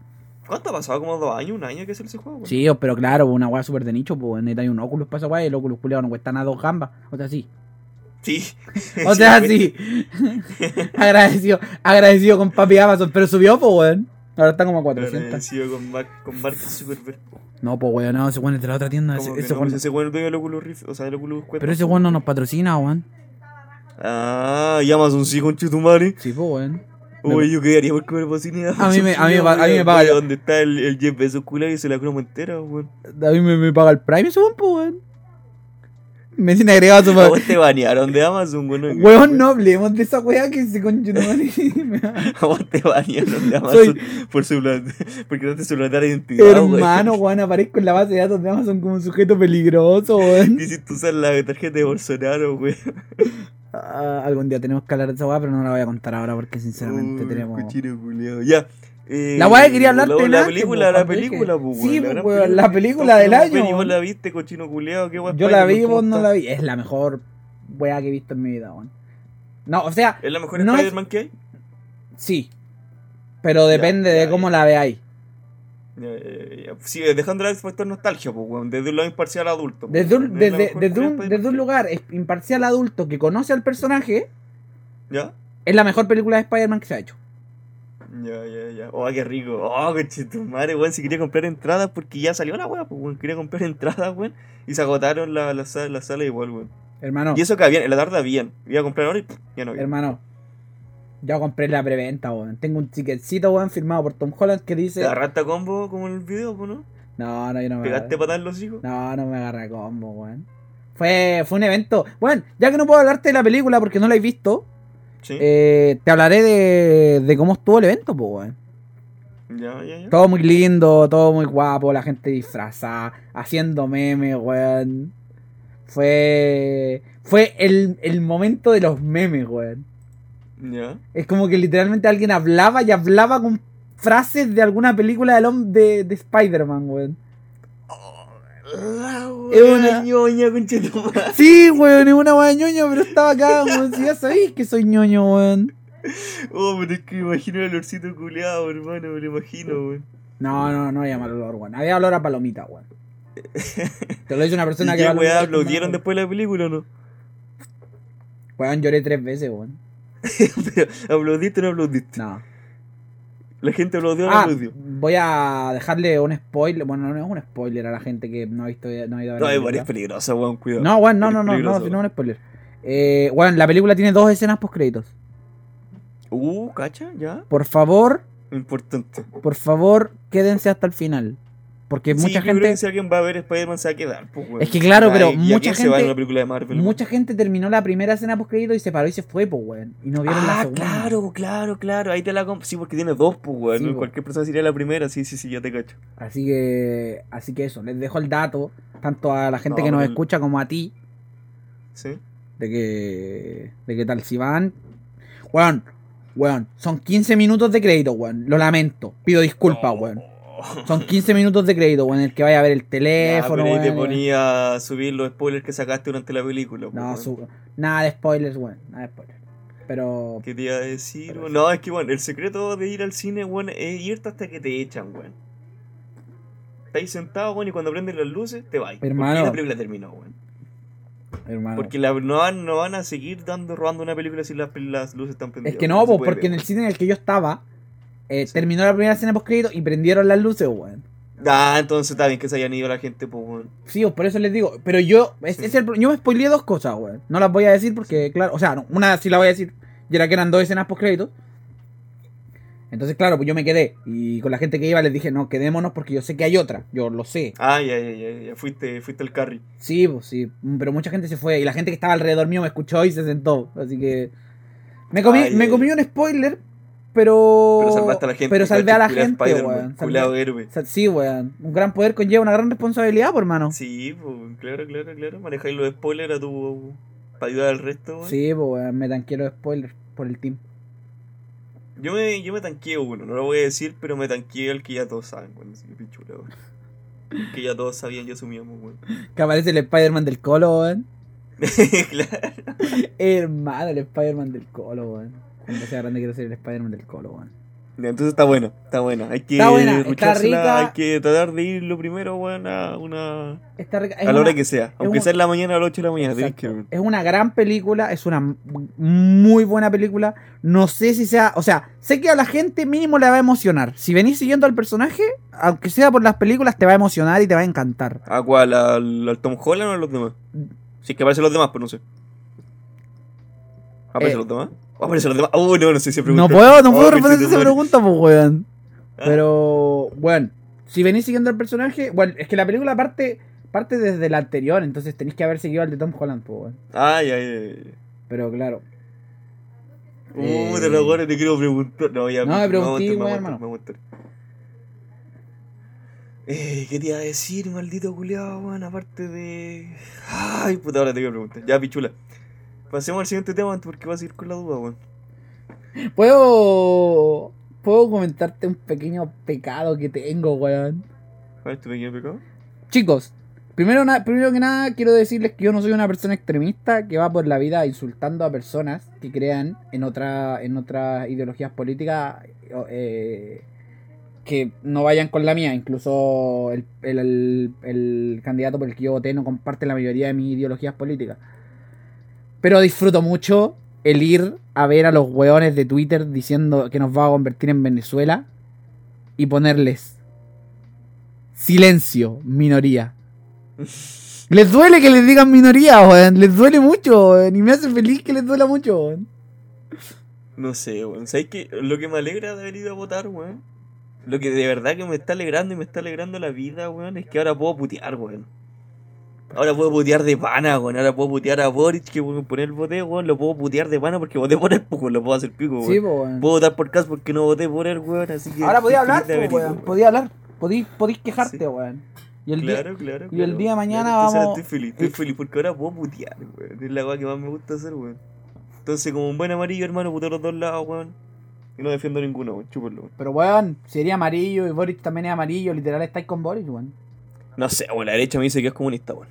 ¿Cuánto ha pasado? ¿Como dos años? ¿Un año que hacer ese juego? weón? Sí, pero claro, una weá súper de nicho, pues necesitas un Oculus para esa weá y el Oculus culiado no cuesta nada dos gambas. O sea, sí. Sí. [laughs] O sea, weón. [laughs] sí. [laughs] agradecido, agradecido con papi Amazon, pero subió, pues, weón. Ahora está como a 400. Agradecido con, Mar con Mark Zuckerberg. No, pues, weón, no, ese weón es de la otra tienda. Ese, ese no, weón- ese weón es dueño del Oculus Rift, o sea, del Oculus Quest. Pero ese weón no nos patrocina, weón. Ah, y Amazon sí, con Chutumare. Sí, pues, weón. Uy, yo quedaría por comer bocina. A mí me- a mí me pa- a mí me paga- Donde está el, el Jeff Bezos culo y se la cromo entera, weón. A mí me, me paga el Prime ese weón, pues, weón. Me tiene agregado su [laughs] A vos te banearon de Amazon, weón. Weón, no hablemos de esa weá que se concha [laughs] A vos te banearon de Amazon por suplantar, porque no te suplantar identidad, Hermano, weón, aparezco en la base de datos de Amazon como un sujeto peligroso, weón. Quisiste usar la tarjeta de Bolsonaro, weón. Ah, algún día tenemos que hablar de esa weá, pero no la voy a contar ahora porque sinceramente Uy, tenemos. culiao. Ya. Eh, La weá que quería hablarte la, la delante, película, po, la película, pues, Sí, la po, gran weón, la película del año, y vos la viste, cochino qué weá. Yo la vi, vos ¿cómo no la vi. Es la mejor weá que he visto en mi vida, weón. No, o sea, ¿Es la mejor No es- Spider-Man que hay? sí. Pero depende ya, de ya. cómo la veáis. Ya, ya, ya. Sí, dejando el factor nostalgia, pues, weón. Desde un lado imparcial adulto. pues, Desde un, la desde, un, desde lugar imparcial adulto que conoce al personaje. ¿Ya? es la mejor película de Spider-Man que se ha hecho. Ya, ya, ya. Oh, qué rico. Oh, madre, weón. Si quería comprar entradas porque ya salió la weá, pues, weón. Quería comprar [laughs] entradas, weón. Y se agotaron la, la, sala, la sala igual, weón. Hermano, Y eso que había, en la tarde habían. Iba a comprar ahora y pff, ya no había. hermano. Yo compré la preventa, weón. Tengo un ticketcito, weón, firmado por Tom Holland que dice. ¿Te agarraste a combo como en el video, pues, no? No, no, yo no me ¿Pegaste agarré. patada en los hijos? No, no me agarra combo, weón. Fue, fue un evento. Bueno, ya que no puedo hablarte de la película porque no la he visto, Sí. eh, te hablaré de, de cómo estuvo el evento, pues, weón. Ya, ya, ya. Todo muy lindo, todo muy guapo, la gente disfrazada, haciendo memes, weón. Fue. Fue el, el momento de los memes, weón. Ya. Es como que literalmente alguien hablaba y hablaba con frases de alguna película hom- de, de Spider-Man, weón. La Es una- ñoña, conchetumare. Sí, weón, es una weá ñoño, pero estaba acá, weón. Si ya sabéis que soy ñoño, weón. Oh, pero es que me imagino el olorcito culeado, hermano, me lo imagino, weón. No, no, no había mal olor, weón. Había olor a palomita, weón. Te lo dice una ¿Y persona que qué weá aplaudieron después de la película o no? Weón, lloré tres veces, weón. [laughs] Pero, ¿Aplaudiste o no aplaudiste? No. La gente aplaudió o no Ah, aplaudió. voy a dejarle un spoiler. Bueno, no es un spoiler a la gente que no ha visto no ha ido a ver No, película. varias peligrosas, weón, cuidado. No, weón, no, no, no, no, peligroso, si no es un spoiler. Eh, weón, la película tiene dos escenas post créditos. Uh, cacha, ya. Por favor, Importante. por favor, quédense hasta el final. Porque Sí, mucha yo creo gente. que si alguien va a ver Spider-Man se va a quedar, pues. Es que claro, pero ¿y a mucha quién se va gente- en una película de Marvel? Mucha gente terminó la primera escena post crédito y se paró y se fue, pues, weón. Y no vieron la Ah, segunda. claro, claro, claro. Ahí te la Sí, porque tiene dos, pues, weón. Sí, ¿no? Cualquier persona sería la primera. Sí, sí, sí, ya te cacho. Así que, así que eso, les dejo el dato, tanto a la gente No, que nos el- escucha como a ti, Sí. de que, de que tal si van. Weón, weón, son 15 minutos de crédito, weón. Lo lamento, pido disculpas, Oh. weón. Son 15 minutos de crédito, weón, en el que vaya a ver el teléfono, pero ahí te ponía a subir los spoilers que sacaste durante la película. No, nada de spoilers, weón, nada de spoilers. Pero, ¿Qué te iba a decir? Pero? No, es que, bueno, el secreto de ir al cine, weón, es irte hasta que te echan, weón. Estás ahí sentado, weón, y cuando prenden las luces, te vas. Hermano. Porque la película terminó, weón. hermano. Porque la- no, van, no van a seguir dando, robando una película si las, las luces están prendidas. Es que no, po, puede porque en el cine en el que yo estaba, eh, Sí. terminó la primera escena post crédito y prendieron las luces, weón. Ah, entonces está bien que se hayan ido la gente, pues, weón. Sí, por eso les digo. Pero yo, es, Sí. es el yo me spoileé dos cosas, weón. No las voy a decir porque, claro, o sea, no, una sí la voy a decir, y era que eran dos escenas post créditos. Entonces, claro, pues yo me quedé. Y con la gente que iba les dije, no, quedémonos porque yo sé que hay otra. Yo lo sé. Ah, ya, ya, ya, ya. Fuiste, fuiste el carry. Sí, pues sí. mm, Pero mucha gente se fue. Y la gente que estaba alrededor mío me escuchó y se sentó. Así que. Me comí, me comí un spoiler, pero. Pero salvaste a la gente. Pero salvé a la gente, weón. héroe. Sí, weón. Un gran poder conlleva una gran responsabilidad, por hermano. Sí, pues, claro, claro, claro. Manejáis los spoilers a tu. para ayudar al resto, weón. Sí, pues weón. Me tanqué los spoilers por el team. Yo me, yo me tanqueé uno, no lo voy a decir, pero me tanqueé al que ya todos saben, weón. Así que pichula, weón. El Que ya todos sabían y asumíamos, weón. Que aparece el Spider-Man del Colo, weón. [laughs] claro. Hermano, el Spider-Man del Colo, weón. Cuando sea grande quiero ser el Spider-Man del Colo, weón. Entonces está bueno, está buena. Hay que Está buena, está ruchársela, rica. hay que tratar de ir lo primero, weón, a una. Está rica- es a la hora que sea. Aunque un- sea en la mañana a las 8 de la mañana, tenés que. Es una gran película, es una muy buena película. No sé si sea, o sea, sé que a la gente mínimo le va a emocionar. Si venís siguiendo al personaje, aunque sea por las películas, te va a emocionar y te va a encantar. ¿A cuál? ¿Al, al Tom Holland o a los demás? Si es que aparecen los demás, pero no sé. ¿Aparecen Eh. los demás? ¿O ¿Aparecen los demás? Uh, no, no sé si No puedo, no Oh, puedo qué responder esa pregunta, pues, weón. Ah. Pero, bueno, si venís siguiendo al personaje, bueno, es que la película aparte parte desde el anterior, entonces tenéis que haber seguido al de Tom Holland, pues, weón. Ay, ay, ay. Pero claro. Uh, Eh. te lo te quiero preguntar. No, ya No, me pregunté, weón, me montar. Eh, ¿qué te iba a decir, maldito culiado, weón? Aparte de. Ay, puta, ahora te quiero preguntar. Ya, pichula. Pasemos al siguiente tema porque va a seguir con la duda, weón. ¿Puedo. Puedo comentarte un pequeño pecado que tengo, weón. ¿Cuál es tu pequeño pecado? Chicos, primero, primero que nada quiero decirles que yo no soy una persona extremista que va por la vida insultando a personas que crean en otra en otras ideologías políticas eh, que no vayan con la mía. Incluso el, el- el- el candidato por el que yo voté no comparte la mayoría de mis ideologías políticas. Pero disfruto mucho el ir a ver a los hueones de Twitter diciendo que nos va a convertir en Venezuela y ponerles silencio, minoría. [laughs] Les duele que les digan minoría, weón. Les duele mucho, weón. Y me hace feliz que les duela mucho, weón. No sé, weón. ¿Sabes qué? Lo que me alegra de haber ido a votar, weón. Lo que de verdad que me está alegrando y me está alegrando la vida, weón, es que ahora puedo putear, weón. Ahora puedo putear de pana, weón. Ahora puedo putear a Boric, que weón, por él voté, weón. Lo puedo putear de pana porque voté por él, weón, lo puedo hacer pico, weón. Sí, weón. Puedo votar por Cas porque no voté por él, weón. Así que. Ahora podía hablar, weón. Podía hablar. Podí, quejarte, Sí. weón. Y el día- Claro, claro. y el día de mañana claro. Vamos- Estoy feliz, estoy feliz porque ahora puedo putear, weón. Es la weá que más me gusta hacer, weón. Entonces, como un buen amarillo, hermano, puteo los dos lados, weón. Y no defiendo ninguno, weón. Chúpenlo, weón. Pero, weón, sería amarillo y Boris también es amarillo. Literal, estáis con Boris, weón. No sé, weón. La derecha me dice que es comunista, weón.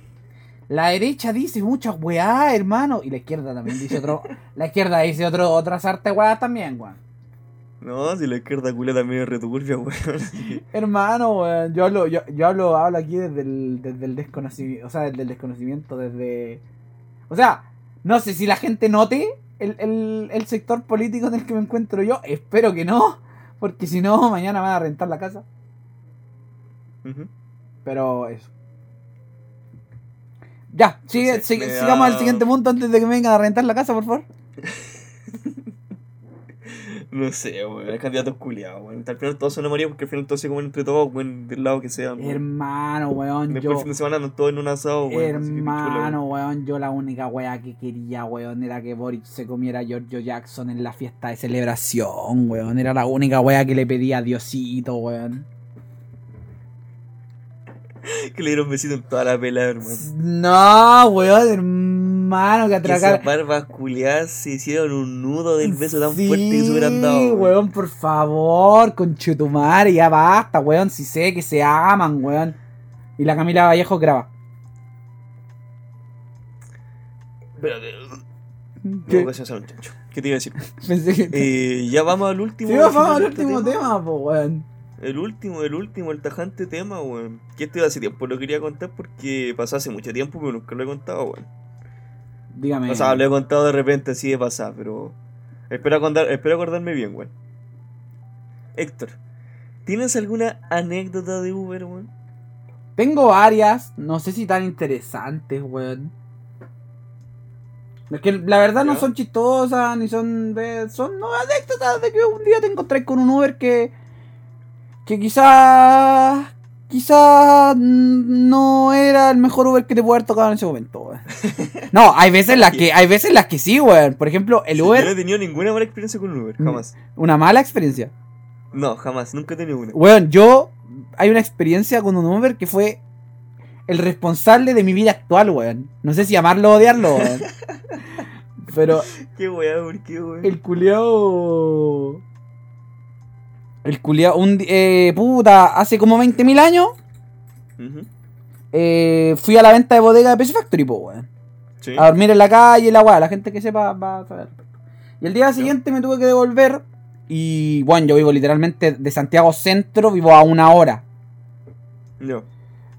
La derecha dice muchas weá, hermano. Y la izquierda también dice otro. [laughs] la izquierda dice otro, otras artes weá también, weón. No, si la izquierda culia también es returbia, weón. [laughs] Hermano, weón, yo hablo, yo, yo hablo, hablo aquí desde el, desde el desconocimiento, o sea, desde el desconocimiento, desde... O sea, no sé si la gente note el, el, el sector político en el que me encuentro yo, espero que no, porque si no, mañana me van a rentar la casa, Ujú. pero eso. Ya, sigue, sigue- da- sigamos al siguiente punto antes de que me vengan a rentar la casa, por favor. [laughs] No sé, weón. El candidato es culiado, weón. Al final todos son amarillos porque al final todos se comen entre todos, weón, del lado que sea. weón. Hermano, weón, Después yo... el fin de semana andan todos en un asado, weón. Hermano, weón. weón, yo la única weá que quería, weón, era que Boric se comiera a Giorgio Jackson en la fiesta de celebración, weón. Era la única weá que le pedía a Diosito, weón. [laughs] Que le dieron besito en toda la pela, hermano. No, weón, hermano, que Que esas barbas culiadas se hicieron un nudo del beso tan Sí, fuerte que se hubieran dado. weón. weón, por favor, con Chutumare, ya basta, weón, si sé que se aman, weón. Y la Camila Vallejo graba. Espérate. ¿Qué? No, gracias a un chancho. ¿Qué te iba a decir? [laughs] Pensé que... Eh, ya vamos al último. Sí, vamos al este último tema, po, weón. El último, el último, el tajante tema, weón. Que este hace tiempo lo quería contar porque pasó hace mucho tiempo, pero nunca lo he contado, weón. Dígame. O sea, lo he contado de repente así de pasar, pero. Espero, acordar, espero acordarme bien, weón. Héctor, ¿tienes alguna anécdota de Uber, weón? Tengo varias, no sé si tan interesantes, weón. Es que la verdad no son chistosas, ni son de, son no anécdotas de que un día te encontré con un Uber que que quizás quizás no era el mejor Uber que te puede haber tocado en ese momento, weón. [laughs] No, hay veces las que hay veces las que sí, weón. Por ejemplo, el Sí, Uber, Yo no he tenido ninguna mala experiencia con un Uber, Mm. jamás. una mala experiencia. No, jamás, nunca he tenido una. Weón, yo hay una experiencia con un Uber que fue el responsable de mi vida actual, weón. No sé si amarlo o odiarlo, weón. [laughs] Pero Qué weá, ¿por qué, weón? el culiao. El culiao. Un, eh, puta, hace como 20.000 años eh, fui a la venta de bodega de PC Factory, po, weón. Sí. A dormir en la calle, la weá. La gente que sepa va a saber. Y el día siguiente me tuve que devolver. Y bueno, yo vivo literalmente de Santiago Centro, vivo a una hora. No.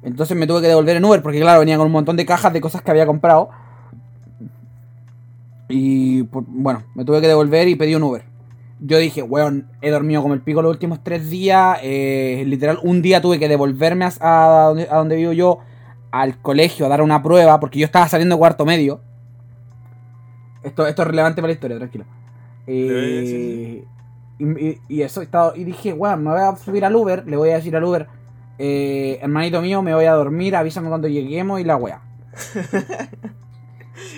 Entonces me tuve que devolver en Uber porque claro, venía con un montón de cajas de cosas que había comprado. Y por- bueno, me tuve que devolver y pedí un Uber. Yo dije, weón, he dormido como el pico los últimos tres días. eh, literal, un día tuve que devolverme a, a donde, a donde vivo yo, al colegio, a dar una prueba, porque yo estaba saliendo de cuarto medio. Esto, esto es relevante para la historia, tranquilo. Eh, y, y- y eso, estaba, y dije, weón, me voy a subir al Uber, le voy a decir al Uber, eh, hermanito mío, me voy a dormir, avísame cuando lleguemos y la wea. [laughs]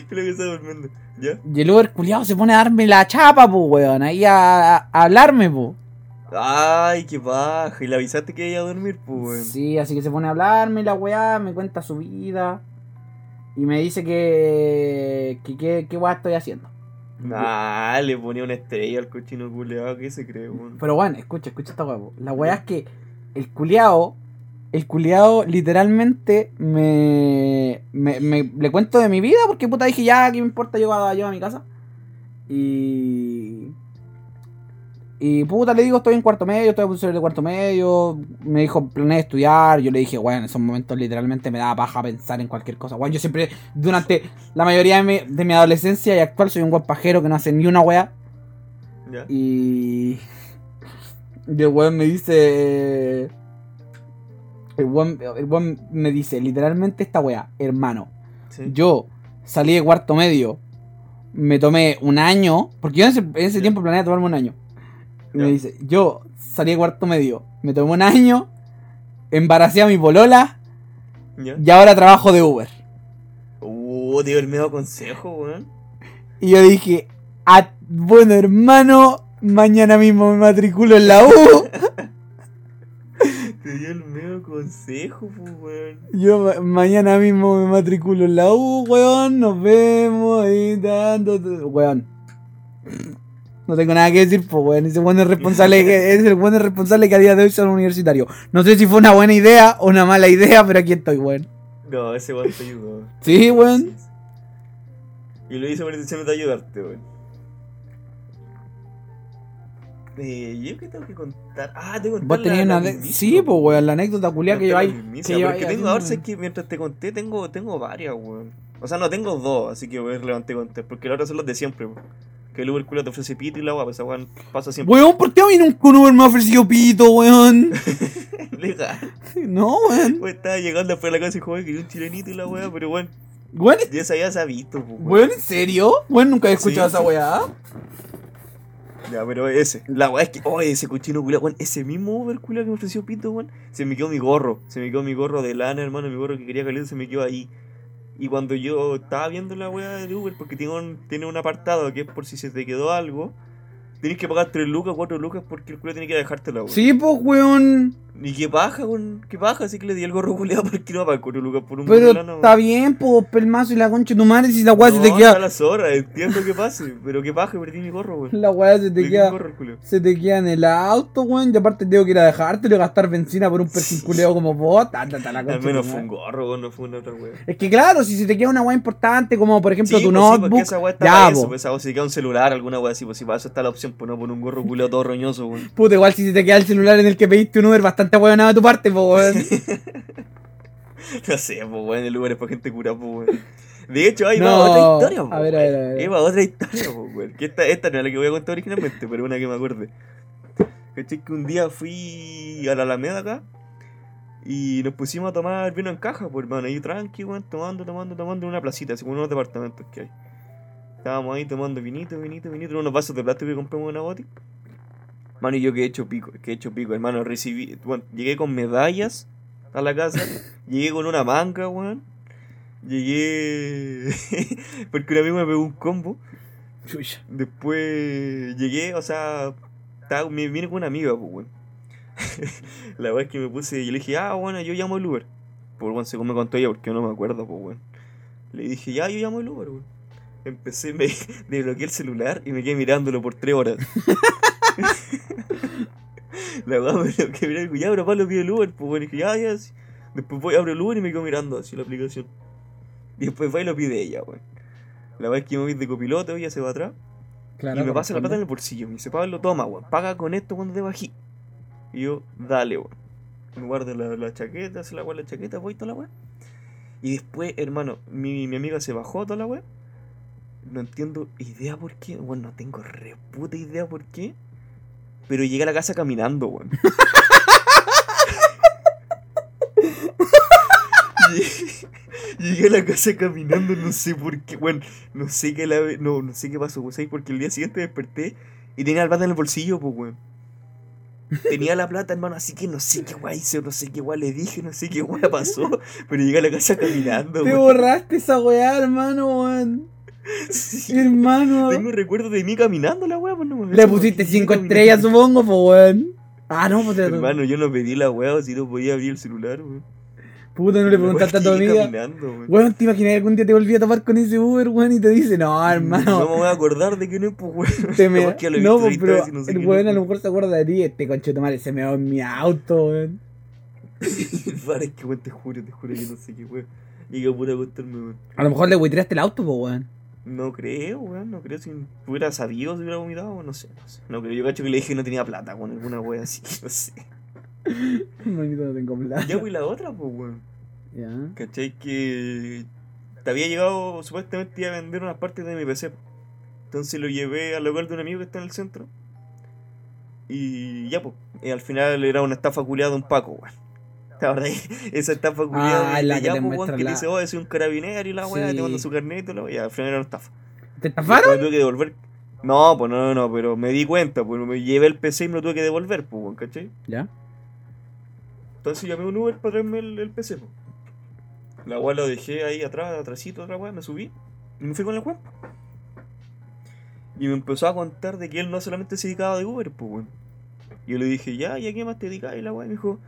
Creo que está durmiendo. ¿Ya? Y el Uber culiado se pone a darme la chapa, pues, weón, ahí a, a hablarme, pues. Ay, qué baja. Y le avisaste que iba a dormir, pues, weón. Sí, así que se pone a hablarme la weá, me cuenta su vida. Y me dice que. que qué que weá estoy haciendo. Nah, le ponía una estrella al cochino culeado. ¿Qué se cree, weón? Pero bueno, escucha, escucha esta weá. La weá es que el culiao. El culiao literalmente me, me, me- Le cuento de mi vida porque puta dije ya, ¿qué me importa? Yo a, yo a mi casa. Y. Y puta, le digo, estoy en cuarto medio, estoy a punto de cuarto medio. Me dijo, planeé estudiar. Yo le dije, bueno, en esos momentos literalmente me daba paja pensar en cualquier cosa. Bueno, yo siempre, durante la mayoría de mi, de mi adolescencia y actual, soy un buen pajero que no hace ni una weá. ¿Ya? Y. Y el weón me dice. El weón, el me dice literalmente esta weá, hermano. Sí. Yo salí de cuarto medio, me tomé un año, porque yo en ese, en ese Ya. tiempo planeé tomarme un año. Y me dice, yo salí de cuarto medio, me tomé un año, embaracé a mi polola y ahora trabajo de Uber. Uh, dio el medio consejo, weón. Y yo dije, "Ah, bueno hermano, mañana mismo me matriculo en la U. [laughs] consejo, pues, weón. Yo ma- mañana mismo me matriculo en la U, weón. Nos vemos ahí dando. Weón. No tengo nada que decir, pues, weón. Ese weón es responsable, que- [laughs] es el weón es responsable que a día de hoy un universitario. No sé si fue una buena idea o una mala idea, pero aquí estoy, weón. No, ese weón te ayudó. Sí, weón. Y lo hizo por intención de ayudarte, weón. Eh, ¿Yo qué tengo que contar? Ah, tengo que contar Vos tenías una. Sí, pues, weón. La anécdota culia que yo hay. Que yo porque hay tengo, ahora sé que mientras te conté, tengo, tengo varias, weón. O sea, no tengo dos, así que voy a levantar contar. Porque las otras son las de siempre, weón. Que el Uber culo te ofrece pito y la guapa, esa weón pasa siempre. Weón, ¿por qué a mí nunca un Uber me ha ofrecido pito, weón? [laughs] Legal. [laughs] No, weón. Weón, estaba llegando después de la casa y joder, quería un chilenito y la weá, pero weón, Weón, ya se ha visto, po, weón. weón, ¿en serio? Weón, nunca he escuchado Sí, esa weá. Ya, pero ese. La weá es que, oh, ese cochino culiao, weón, ese mismo Uber culiao que me ofreció pito, weón, se me quedó mi gorro. Se me quedó mi gorro de lana, hermano, mi gorro que quería caliente se me quedó ahí. Y cuando yo estaba viendo la weá de Uber, porque tiene un, tiene un apartado que es por si se te quedó algo, tienes que pagar 3 lucas, 4 lucas, porque el culiao tiene que dejártela, weón. Sí, pues, weón. Y qué baja, weón, qué baja, así que le di el gorro culiao porque no va a pagar 4 lucas por un Pero está bien, pues, pelmazo y la concha de tu madre, si la weá se te queda. la zorra, entiendo que pase, pero qué baja, perdí mi gorro, weón. La weá se te el queda. gorro. Se te queda en el auto, weón. Y aparte tengo que ir a dejártelo y gastar benzina por un perfil culeo como vos. Ta, ta, la concha Al menos fue un gorro, weón, no fue una otra weá. Es que claro, si se te queda una weá importante, como por ejemplo Sí, tu pues sí, notebook. esa weá está ya, para eso, pues si te queda un celular, alguna weá así, pues si para eso está la opción, pues no poner un gorro culiao todo roñoso, weón. Puta, igual si se te queda el celular en el que pediste un Uber bastante weonado de tu parte, pues, weón. [laughs] No sé, pues weón, el Uber es para gente cura, pues weón. De hecho, ahí va otra historia, pues. a ver, a ver, a ver. Ahí va otra historia, pues weón. Que esta, esta no es la que voy a contar originalmente, pero una que me acuerde. ¿Cachai? Que un día fui a la Alameda acá y nos pusimos a tomar vino en caja, pues hermano, ahí tranqui, weón, tomando, tomando, tomando en una placita, en unos departamentos que hay. Estábamos ahí tomando vinito, vinito, vinito, unos vasos de plástico que compramos en una boti. Mano, y yo que he hecho pico, que he hecho pico, hermano, recibí, bueno, llegué con medallas a la casa, [laughs] llegué con una manga, weón. Llegué [laughs] porque un amigo me pegó un combo. Después llegué, o sea, estaba, me vine con una amiga, pues, weón. [laughs] la verdad es que me puse, yo le dije, ah, bueno, yo llamo el Uber. Por weón, según me contó ella, porque yo no me acuerdo, pues, weón. Le dije, ya, yo llamo el Uber, weón. Empecé, me desbloqueé el celular y me quedé mirándolo por tres horas. [laughs] la weá me mirando y dijo, ya, pero Pablo pide el Uber, pues, weón. Y dije, ya, ya, sí. Después voy, abro el Uber y me quedo mirando así la aplicación. Y después va y lo pide ella, weón. La es que me voy de copiloto, ella se va atrás. Claro, y me pasa la plata en el bolsillo. Me dice, Pablo, toma, weón. Paga con esto cuando te bají. Y yo, dale, weón. Me guardo la, la chaqueta, se la guardo la chaqueta, voy toda la weón. Y después, hermano, mi, mi amiga se bajó toda la weón. No entiendo idea por qué. Bueno, no tengo re puta idea por qué. Pero llegué a la casa caminando, weón. Llegué- a la casa caminando, no sé por qué, bueno, no sé qué la no, no sé qué pasó, pues ahí porque el día siguiente desperté y tenía la plata en el bolsillo, pues weón. tenía la plata, hermano, así que no sé qué guay hice, no sé qué guay le dije, no sé qué guay pasó, pero llegué a la casa caminando, Te weón. borraste esa weá, hermano, weón. Sí. Hermano. Tengo un recuerdo de mí caminando la weá, pues no me Le pusiste cinco estrellas, supongo, pues weón. Ah, no, pues Hermano, yo no pedí la weá, si no podía abrir el celular, weón. Puta, no le preguntaste a tu [laughs] amiga. weón. Te imaginas que algún día te volví a topar con ese Uber, weón, y te dice, no, No me hermano. voy a acordar de que no es, pues, weón. [laughs] te [laughs] me... Que lo No, pues, 30 pero no sé el weón no, a lo mejor se acuerda de ti. Este conche de madre se me va en mi auto, weón. Para, es que, weón, te juro, te juro que no sé qué, weón. Llegué a pura acostarme, weón. A lo mejor le buitreaste el auto, pues, weón. No creo, weón, no creo si hubiera sabido si hubiera vomitado, no sé, no sé. No creo, yo cacho que le dije que no tenía plata, con alguna wea así, [laughs] no sé. [laughs] Manito, no tengo plata. Ya, pues la otra, pues, weón. Ya. ¿Cachai? Que te había llegado, supuestamente iba a vender unas partes de mi PC. Entonces lo llevé al local de un amigo que está en el centro. Y ya, pues, y al final era una estafa culiada de un Paco, weón. [laughs] ¿Te acordás? Esa estafa culiada Ah, de, la que ya, te pues, weón, muestra que la- te dice, oh, soy un carabinero y la weá, Sí. te manda su carnet y la weá, al final era una estafa. ¿Te estafaron? Tuve que devolver. No, pues no, no, no, pero me di cuenta, pues me llevé el PC y me lo tuve que devolver, pues, ¿cachai? Ya. Entonces llamé a un Uber para traerme el, el PC, pues. La weá lo dejé ahí atrás, atrásito, otra weá, me subí y me fui con el weón. Y me empezó a contar de que él no solamente se dedicaba de Uber, pues, weón. Yo le dije, ya, ¿y a qué más te dedicas? Y la weá me dijo,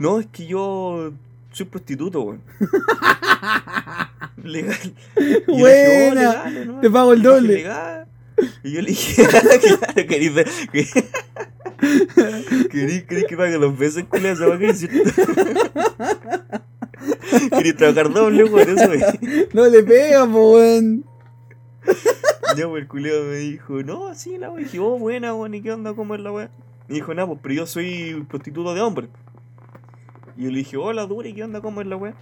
no, es que yo soy prostituto, weón. [laughs] Legal. Y dije, "Oh, Buena. legal, ¿no?". Te pago el doble. "Legal". Y yo le dije, [laughs] claro, querís [laughs] querís, querís que pague los besos, culiao, se va a caer, ¿cierto? Querís trabajar doble, weón, eso es. No le pega, weón. Ya, pues el culiao me dijo, no, sí, la weá. Y dije, oh, buena, weón, ¿y qué onda? ¿Cómo es la weá? Y dijo, nada, pues, pero yo soy prostituto de hombre. Y yo le dije, hola, dura, ¿y qué onda? ¿Cómo es la weá?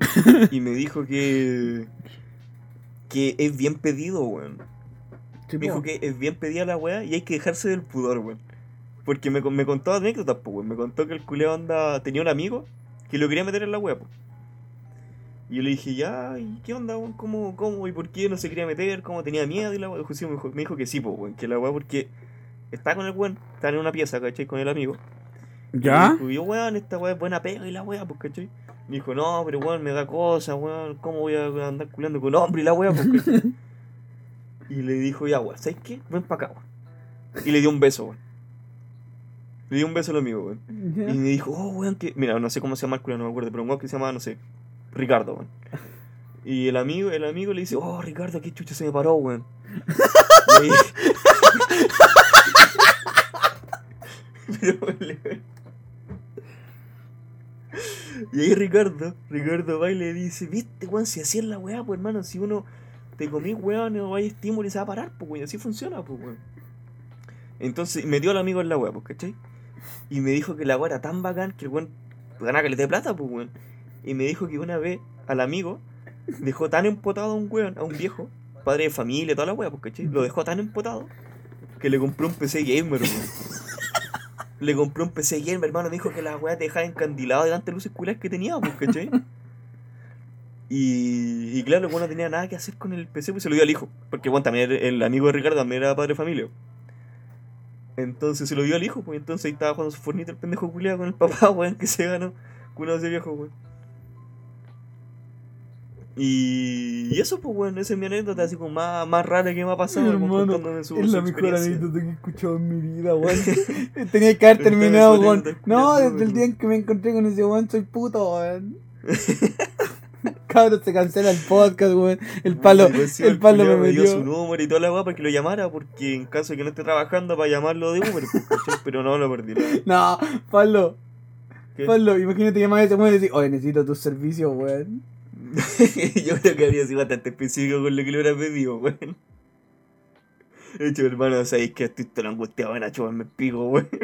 [laughs] Y me dijo que. que es bien pedido, weón. Me dijo que es bien pedida la weá y hay que dejarse del pudor, weón. Porque me, me contó anécdotas, pues, weón. Me contó que el culeo anda. tenía un amigo que lo quería meter en la weá, pues. Y yo le dije, ya, ¿y qué onda, weón? ¿Cómo, cómo y por qué no se quería meter? ¿Cómo tenía miedo? Y la weá. Me, dijo, me dijo que sí, pues, weón. Que la weá, porque está con el weón, está en una pieza, ¿cachai? Con el amigo. Y ¿Ya? me dijo, yo, weón, esta weá es buena pega y la weá, pues, ¿cachai? Me dijo, no, pero weón, me da cosa, weón. ¿Cómo voy a andar culeando con hombre y la weá, pues, [laughs] ¿cachai? Y le dijo, ya, weón, ¿sabes qué? Ven para acá, weón. Y le dio un beso, weón. Le dio un beso al amigo, weón. Ya. Y me dijo, oh, weón, que. Mira, no sé cómo se llama el culo, no me acuerdo, pero un weón que se llama, no sé, Ricardo, weón. Y el amigo, el amigo le dice, oh, Ricardo, qué chucha se me paró, weón. [laughs] Y [laughs] Pero, weón, [laughs] Y ahí Ricardo, Ricardo va y le dice, viste, weón, si así es la weá, pues hermano, si uno te comí, weón, no hay estímulo y se va a parar, pues weón, así funciona, pues weón. Entonces metió al amigo en la weá, pues, ¿cachai? Y me dijo que la weá era tan bacán que el weón ganaba que le dé plata, pues weón. Y me dijo que una vez al amigo dejó tan empotado a un weón, a un viejo, padre de familia, toda la weá, pues, ¿cachai? Lo dejó tan empotado que le compró un PC gamer, weón. Le compró un PC gamer, hermano. Me dijo que la weá te dejaba encandilado delante de luces culas que tenía, pues, ¿cachai? [laughs] Y, y claro, el weón no tenía nada que hacer con el PC, pues se lo dio al hijo. Porque bueno, también el, el amigo de Ricardo también era padre de familia. Entonces se lo dio al hijo, pues entonces ahí estaba jugando su fornito el pendejo culiado con el papá, [laughs] weón, que se ganó. Culo de ese viejo, weón. Y, y eso, pues, weón, esa es mi anécdota así como más, más rara que me ha pasado, weón, Hermano, contándome su, Es su la mejor anécdota que he escuchado en mi vida, weón. [laughs] [laughs] Tenía que haber terminado anécdota, No, desde el weón. día en que me encontré con ese weón, soy puto, weón. [laughs] Cabrón, se cancela el podcast, weón. El palo, Sí, pues, el palo me culiao dio su número y toda la weá para que lo llamara, porque en caso de que no esté trabajando, para llamarlo de Uber, pues, pero no lo perdí. No, Pablo, ¿Qué? Pablo, imagínate llamar a ese weón y decir, oye, necesito tus servicios, weón. [laughs] Yo creo que habría sido bastante específico con lo que le hubiera pedido, weón. De hecho, hermano, sabéis que estoy tan angustiado, van a chuparme el pico, weón. [laughs]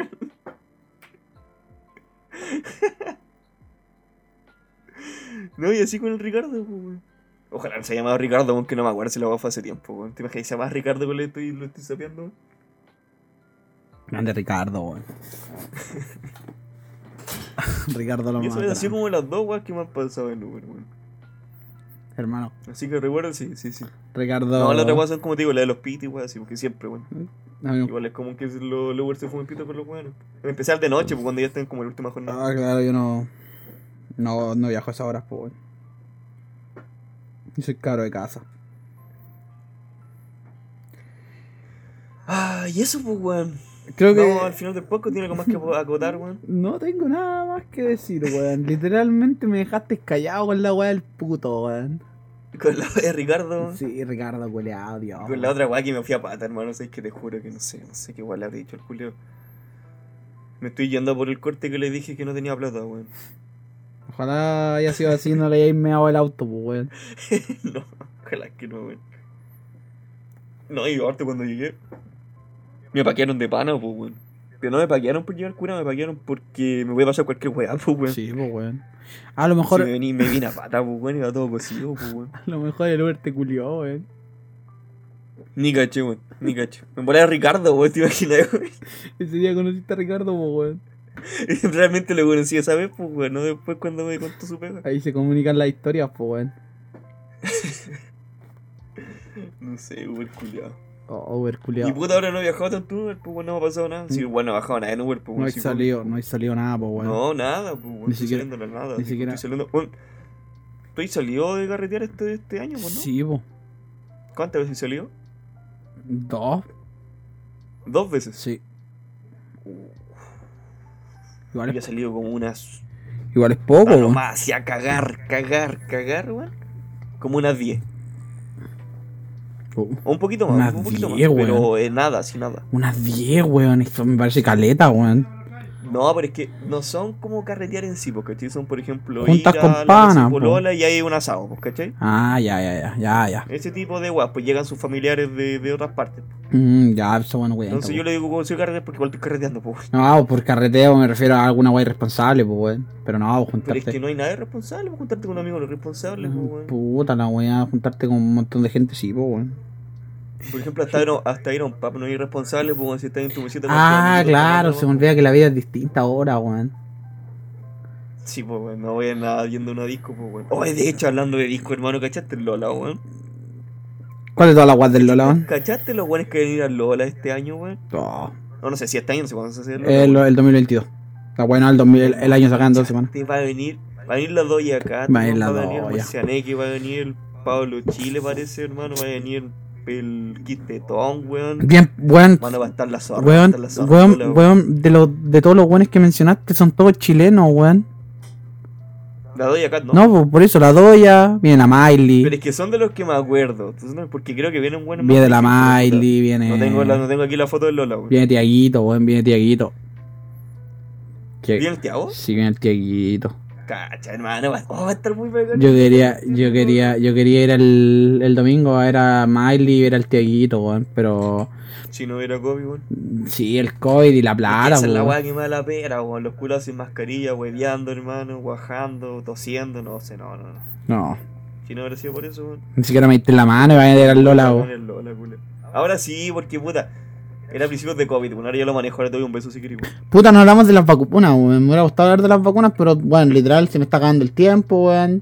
No, y así con el Ricardo, pues, weón. Ojalá no se haya llamado Ricardo, aunque no me acuerdo si lo fue hace tiempo, weón. ¿Te imaginas que se llama Ricardo con lo estoy, lo estoy sapeando, weón? Grande Ricardo, weón. [laughs] Ricardo lo Y eso es así como las dos weas que me han pasado en Uber, weón. Hermano, Así que recuerdo, sí, sí, sí. Ricardo. No, las otras weas son como te digo, la de los piti, weón, así, porque siempre, weón. No. Igual es como que los Uber se fumen pito con los buenos. En especial de noche, pues cuando ya están como en la última jornada. Ah, claro, yo no. No, no viajo a esas horas, pues. weón. Yo soy caro de casa. Ah, y eso, pues, weón. Creo que. No, al final del podcast tiene algo más que acotar, weón. [laughs] No tengo nada más que decir, weón. Literalmente me dejaste callado con la weá del puto, weón. Con la de Ricardo. Sí, Ricardo, culeado, Dios. Con la otra weá que me fui a pata, hermano. Sabes que te juro que no sé, no sé qué weá le habré dicho al Julio. Me estoy yendo por el corte que le dije que no tenía plata, weón. Ojalá haya sido así y no le hayáis meado el auto, pues, weón. [laughs] no, ojalá que no, weón. No, y aparte cuando llegué, me paquearon de pana, pues, weón. Pero no me paquearon por llevar cura, me paquearon porque me voy a pasar cualquier weá, pues, weón. Sí, pues, weón. A lo mejor, Si me, vení, me vine a pata, pues, weón, iba todo cosido, pues, weón. a lo mejor el Uber te culió, weón. Ni caché, weón, ni caché. Me volé a Ricardo, weón, te imaginas, weón. [laughs] Ese día conociste a Ricardo, pues, weón. [laughs] Realmente lo conocí esa vez, pues, weón, no después cuando me contó su pega. Ahí se comunican las historias, pues, weón. [laughs] No sé, Uber culiado. Oh, Uber Y culiado. puta, ahora no he viajado tanto Uber, pues, weón, no ha pasado nada. Sí, bueno, no he bajado nada en Uber, pues, No hay sí, salido, no hay salido nada, pues, weón. No, nada, pues, weón. Ni estoy siquiera- saliendo nada. ni siquiera- Estoy saliendo. Weón, ¿Estoy salido de carretear este, este año, pues, no? Sí, pues. ¿Cuántas veces salió? Dos, Dos veces. sí. Igual Yo he es, salido como unas. igual es poco, Ah, weón. nomás, así a cagar, cagar, cagar, weón. Como unas 10. Un poquito más, Unas un poquito 10, más. weón. Pero eh, nada, así nada. Unas 10, weón. Esto me parece caleta, weón. No, pero es que no son como carretear en sí, porque ¿cachai? Son, por ejemplo, Juntas ir con a pana, polola y hay un asado, pues, ¿cachai? Ah, ya, ya, ya, ya, ya. Ese tipo de weas, pues llegan sus familiares de, de otras partes. Mm, ya, eso bueno, weón. Entonces yo le digo como soy carretera porque igual estoy carreteando, pues. No, por carreteo me refiero a alguna wey irresponsable, pues, weón. Pero no, Pero juntarte. es que no hay nada responsable, pues juntarte con un amigo no es responsable, pues, Mm, weón. Puta la weá, juntarte con un montón de gente, sí, pues, weón. Por ejemplo, hasta ir, a- hasta ir a un pub no es irresponsable, pues si estás en tu mesita Ah, claro, se me olvida que la vida es distinta ahora, weón. Sí, pues, weón, no voy a nada viendo una disco, pues, weón. Oye, de hecho, hablando de disco, hermano, ¿cachaste el Lola, weón? ¿Cuál es toda la weá del Lola, weón? ¿Cachaste los weones que van a ir al Lola este año, weón? No, no sé si este año, no sé cuándo se hace el Lola. el, el 2022. La weá no, el, 2000, el, el año sacan dos semanas. Va a venir, va a venir la Doya acá, Va a venir la va a venir el Doya. Marcianeque, va a venir el Pablo Chile, parece, hermano, va a venir el Quistetón, weón. Bien, weón. Mano, va a estar la zorra, Weón, estar la zorra. weón, Lola, weón, de, los de todos los weones que mencionaste son todos chilenos, weón. La Doya Cat no. No, por eso la Doya, viene la Miley, Pero es que son de los que me acuerdo. Entonces, no, porque creo que vienen buenos. viene la Miley, viene. No tengo, la, no tengo aquí la foto del Lola, weón. Viene Tiaguito, weón, viene Tiaguito. ¿Viene el Tiago? Sí, viene el Tiaguito. Cacha, hermano, va, oh, va a estar muy bacán. Yo quería, yo quería, yo quería ir el, el domingo a ver a Miley y ver al Tiaguito, weón, pero Si no hubiera COVID, weón. sí, el COVID y la plata, Esa es la weón. weá que me da la pera, weón. Los culos sin mascarilla, hueveando, hermano, guajando, tosiendo, no sé, no, no, no. No, Si no hubiera sido por eso, weón. ni siquiera me diste la mano y vaya a al Lola, weón. Ahora sí, porque puta. Era principios de COVID, weón. Ahora ya lo manejo, ahora te doy un beso si querés. Puta, no hablamos de las vacunas, weón. Me hubiera gustado hablar de las vacunas, pero bueno, literal, se me está acabando el tiempo, weón.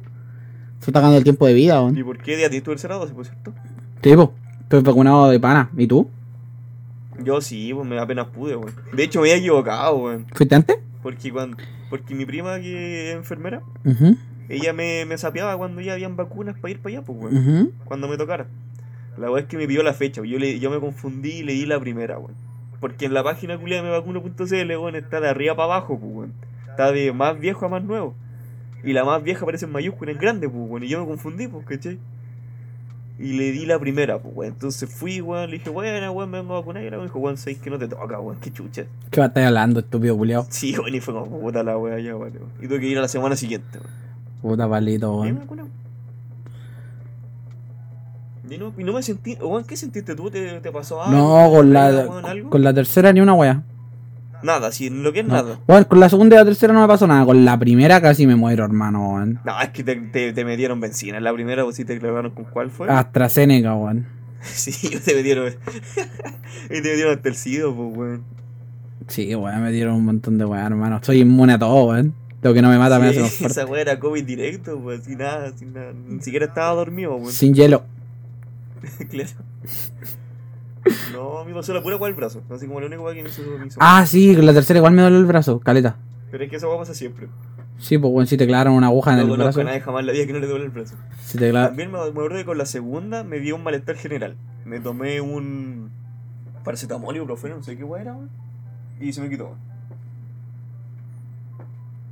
Se me está acabando el tiempo de vida, weón. ¿Y por qué día tienes tu tercera dosis, por cierto? Tipo, estoy vacunado de pana. ¿Y tú? Yo sí, pues me apenas pude, weón. De hecho, me había equivocado, weón. ¿Fuiste antes? Porque cuando. Porque mi prima, que es enfermera, ella me, me sapeaba cuando ya habían vacunas para ir para allá, pues, weón. Cuando me tocara. La weá es que me pidió la fecha, yo, le, yo me confundí y leí la primera, weón. Porque en la página culia de mevacuno.cl, weón, está de arriba para abajo, pues, weón. Está de más viejo a más nuevo. Y la más vieja aparece en mayúscula en grande, pues, weón. Y yo me confundí, pues, ¿cachai? Y le di la primera, pues, weón. Entonces fui, weón, le dije, bueno, weón, me vengo a vacunar. Y la weón dijo, weón, sabes que no te toca, weón, qué chucha. ¿Qué va a estar hablando, estúpido culiao? Sí, weón, y fue como puta la weá ya, weón. Y tuve que ir a la semana siguiente, weón. Puta palito, me weón. Y no, me sentí, weón, ¿qué sentiste tú? ¿Te, te pasó algo? No, con ¿Te la, weón, algo? con la tercera ni una wea. Nada, en lo que es No. nada. Bueno, con la segunda y la tercera no me pasó nada. Con la primera casi me muero, hermano, weón. No, es que te, te, te metieron benzina. En la primera, vos sí te clavaron con cuál fue. AstraZeneca, weón. [laughs] Sí, te metieron. [laughs] y te metieron hasta el SIDO, pues, weón. Sí, weón, me dieron un montón de weón, hermano. Soy inmune a todo, weón. Lo que no me mata me hace más Sí, fuerte. esa weá era COVID directo, pues, sin nada, sin nada. Ni siquiera estaba dormido, weón. Sin hielo. [laughs] claro. No, me pasó la pura con el brazo. Así como la única que me hizo. Me hizo Ah, sí, la tercera igual me duele el brazo, caleta. Pero es que esa weá pasa siempre. Sí, pues bueno, si te clavaron una aguja en No el brazo. a nadie jamás la vida que no le duele el brazo. Si te cla- También me, me acuerdo que con la segunda me dio un malestar general. Me tomé un paracetamol, ibuprofeno, no sé qué weá era. Y se me quitó.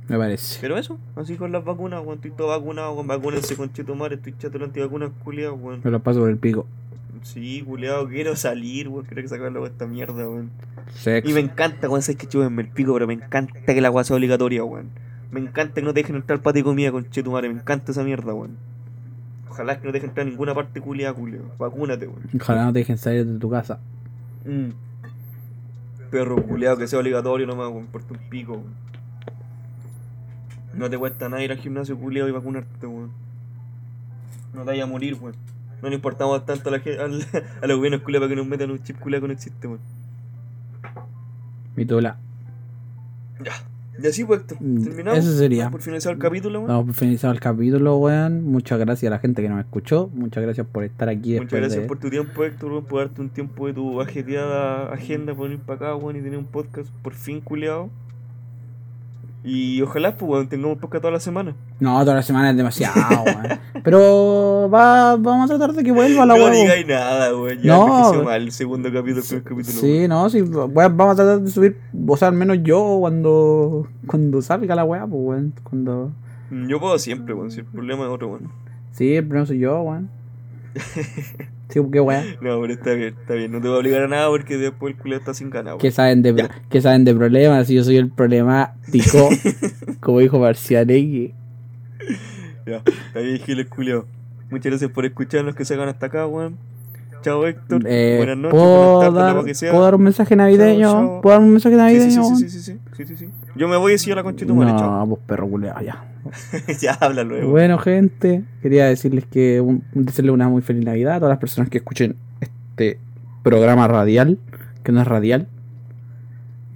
Weón. Me parece. Pero eso, así con las vacunas, weón. Estoy todo vacunado con vacunas, con chetumare, estoy chato de antivacunas, culiado, weón. Me lo paso por el pico. Sí, culiado, quiero salir, weón. Quiero que sacarlo de esta mierda, weón. Sex. Y me encanta, weón, sabes que chúbenme el pico, pero me encanta que la weá sea obligatoria, weón. Me encanta que no te dejen entrar para de comida con chetumare, me encanta esa mierda, weón. Ojalá que no te dejen entrar a ninguna parte culiada, culiado. Vacúnate, weón. Ojalá no te dejen salir de tu casa. Mm. Perro culeado que sea obligatorio nomás, weón, importa un pico, weón. No te cuesta nada ir al gimnasio culeado y vacunarte, weón. No te vayas a morir, weón. No le importamos tanto a, la, al- [laughs] a los gobiernos culeados para que nos metan un chip culeado que no existe, weón. Mi tula. Ya. Y así pues, Mm, terminamos. eso sería. Por finalizar el capítulo, weón. Vamos por finalizar el capítulo, weón. Muchas gracias a la gente que nos escuchó. Muchas gracias por estar aquí Muchas después gracias de... por tu tiempo, Héctor, weón, por darte un tiempo de tu ajetreada agenda por venir para acá, weón, y tener un podcast por fin culeado. Y ojalá, pues, weón, tengamos podcast toda la semana. No, toda la semana es demasiado, [laughs] weón. Pero va, vamos a tratar de que vuelva la no weón. digáis nada, weón. Ya No, mal el segundo capítulo, el primer capítulo. Sí, no, sí, weón, vamos a tratar de subir, o sea, al menos yo cuando cuando salga la weá, pues weón, cuando... Yo puedo siempre, weón. Si el problema es otro, weón. Sí, el primero soy yo, weón. [laughs] Qué weá. No, pero está bien, está bien. No te voy a obligar a nada porque después el culo está sin ganas, ¿Qué weón. saben de, qué saben de problemas? Yo soy el problemático, [laughs] como dijo Marcialegui. Ya, está bien, Giles culiao. Muchas gracias por escucharnos que se hagan hasta acá, weón. Chao, Héctor. Eh, Buenas noches, ¿puedo, buenas tardes, dar, que sea. ¿Puedo dar un mensaje navideño? Chao, chao. ¿Puedo dar un mensaje navideño? sí, sí, sí, sí, sí, sí, sí. Yo me voy a decir a la conchita no, pues perro culeado, ya. [laughs] ya, habla luego. Bueno, gente, quería decirles que un, una muy feliz Navidad a todas las personas que escuchen este programa radial, que no es radial.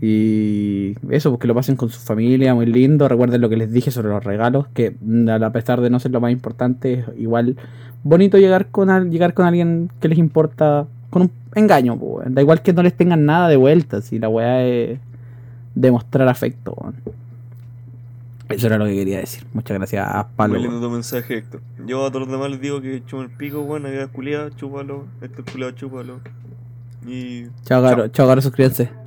Y eso, pues que lo pasen con su familia, muy lindo. Recuerden lo que les dije sobre los regalos, que mm, a pesar de no ser lo más importante, es igual bonito llegar con, al- llegar con alguien que les importa, con un engaño. Da igual que no les tengan nada de vuelta, si la weá es demostrar afecto. Eso era lo que quería decir. Muchas gracias, Pablo. Muy lindo tu mensaje, Héctor. Yo a todos los demás les digo que chupen el pico, weón. Navidad culiada, chúpalo. Este culiado, chúpalo. Y. Chao, caro. Chao, caro, suscríbanse.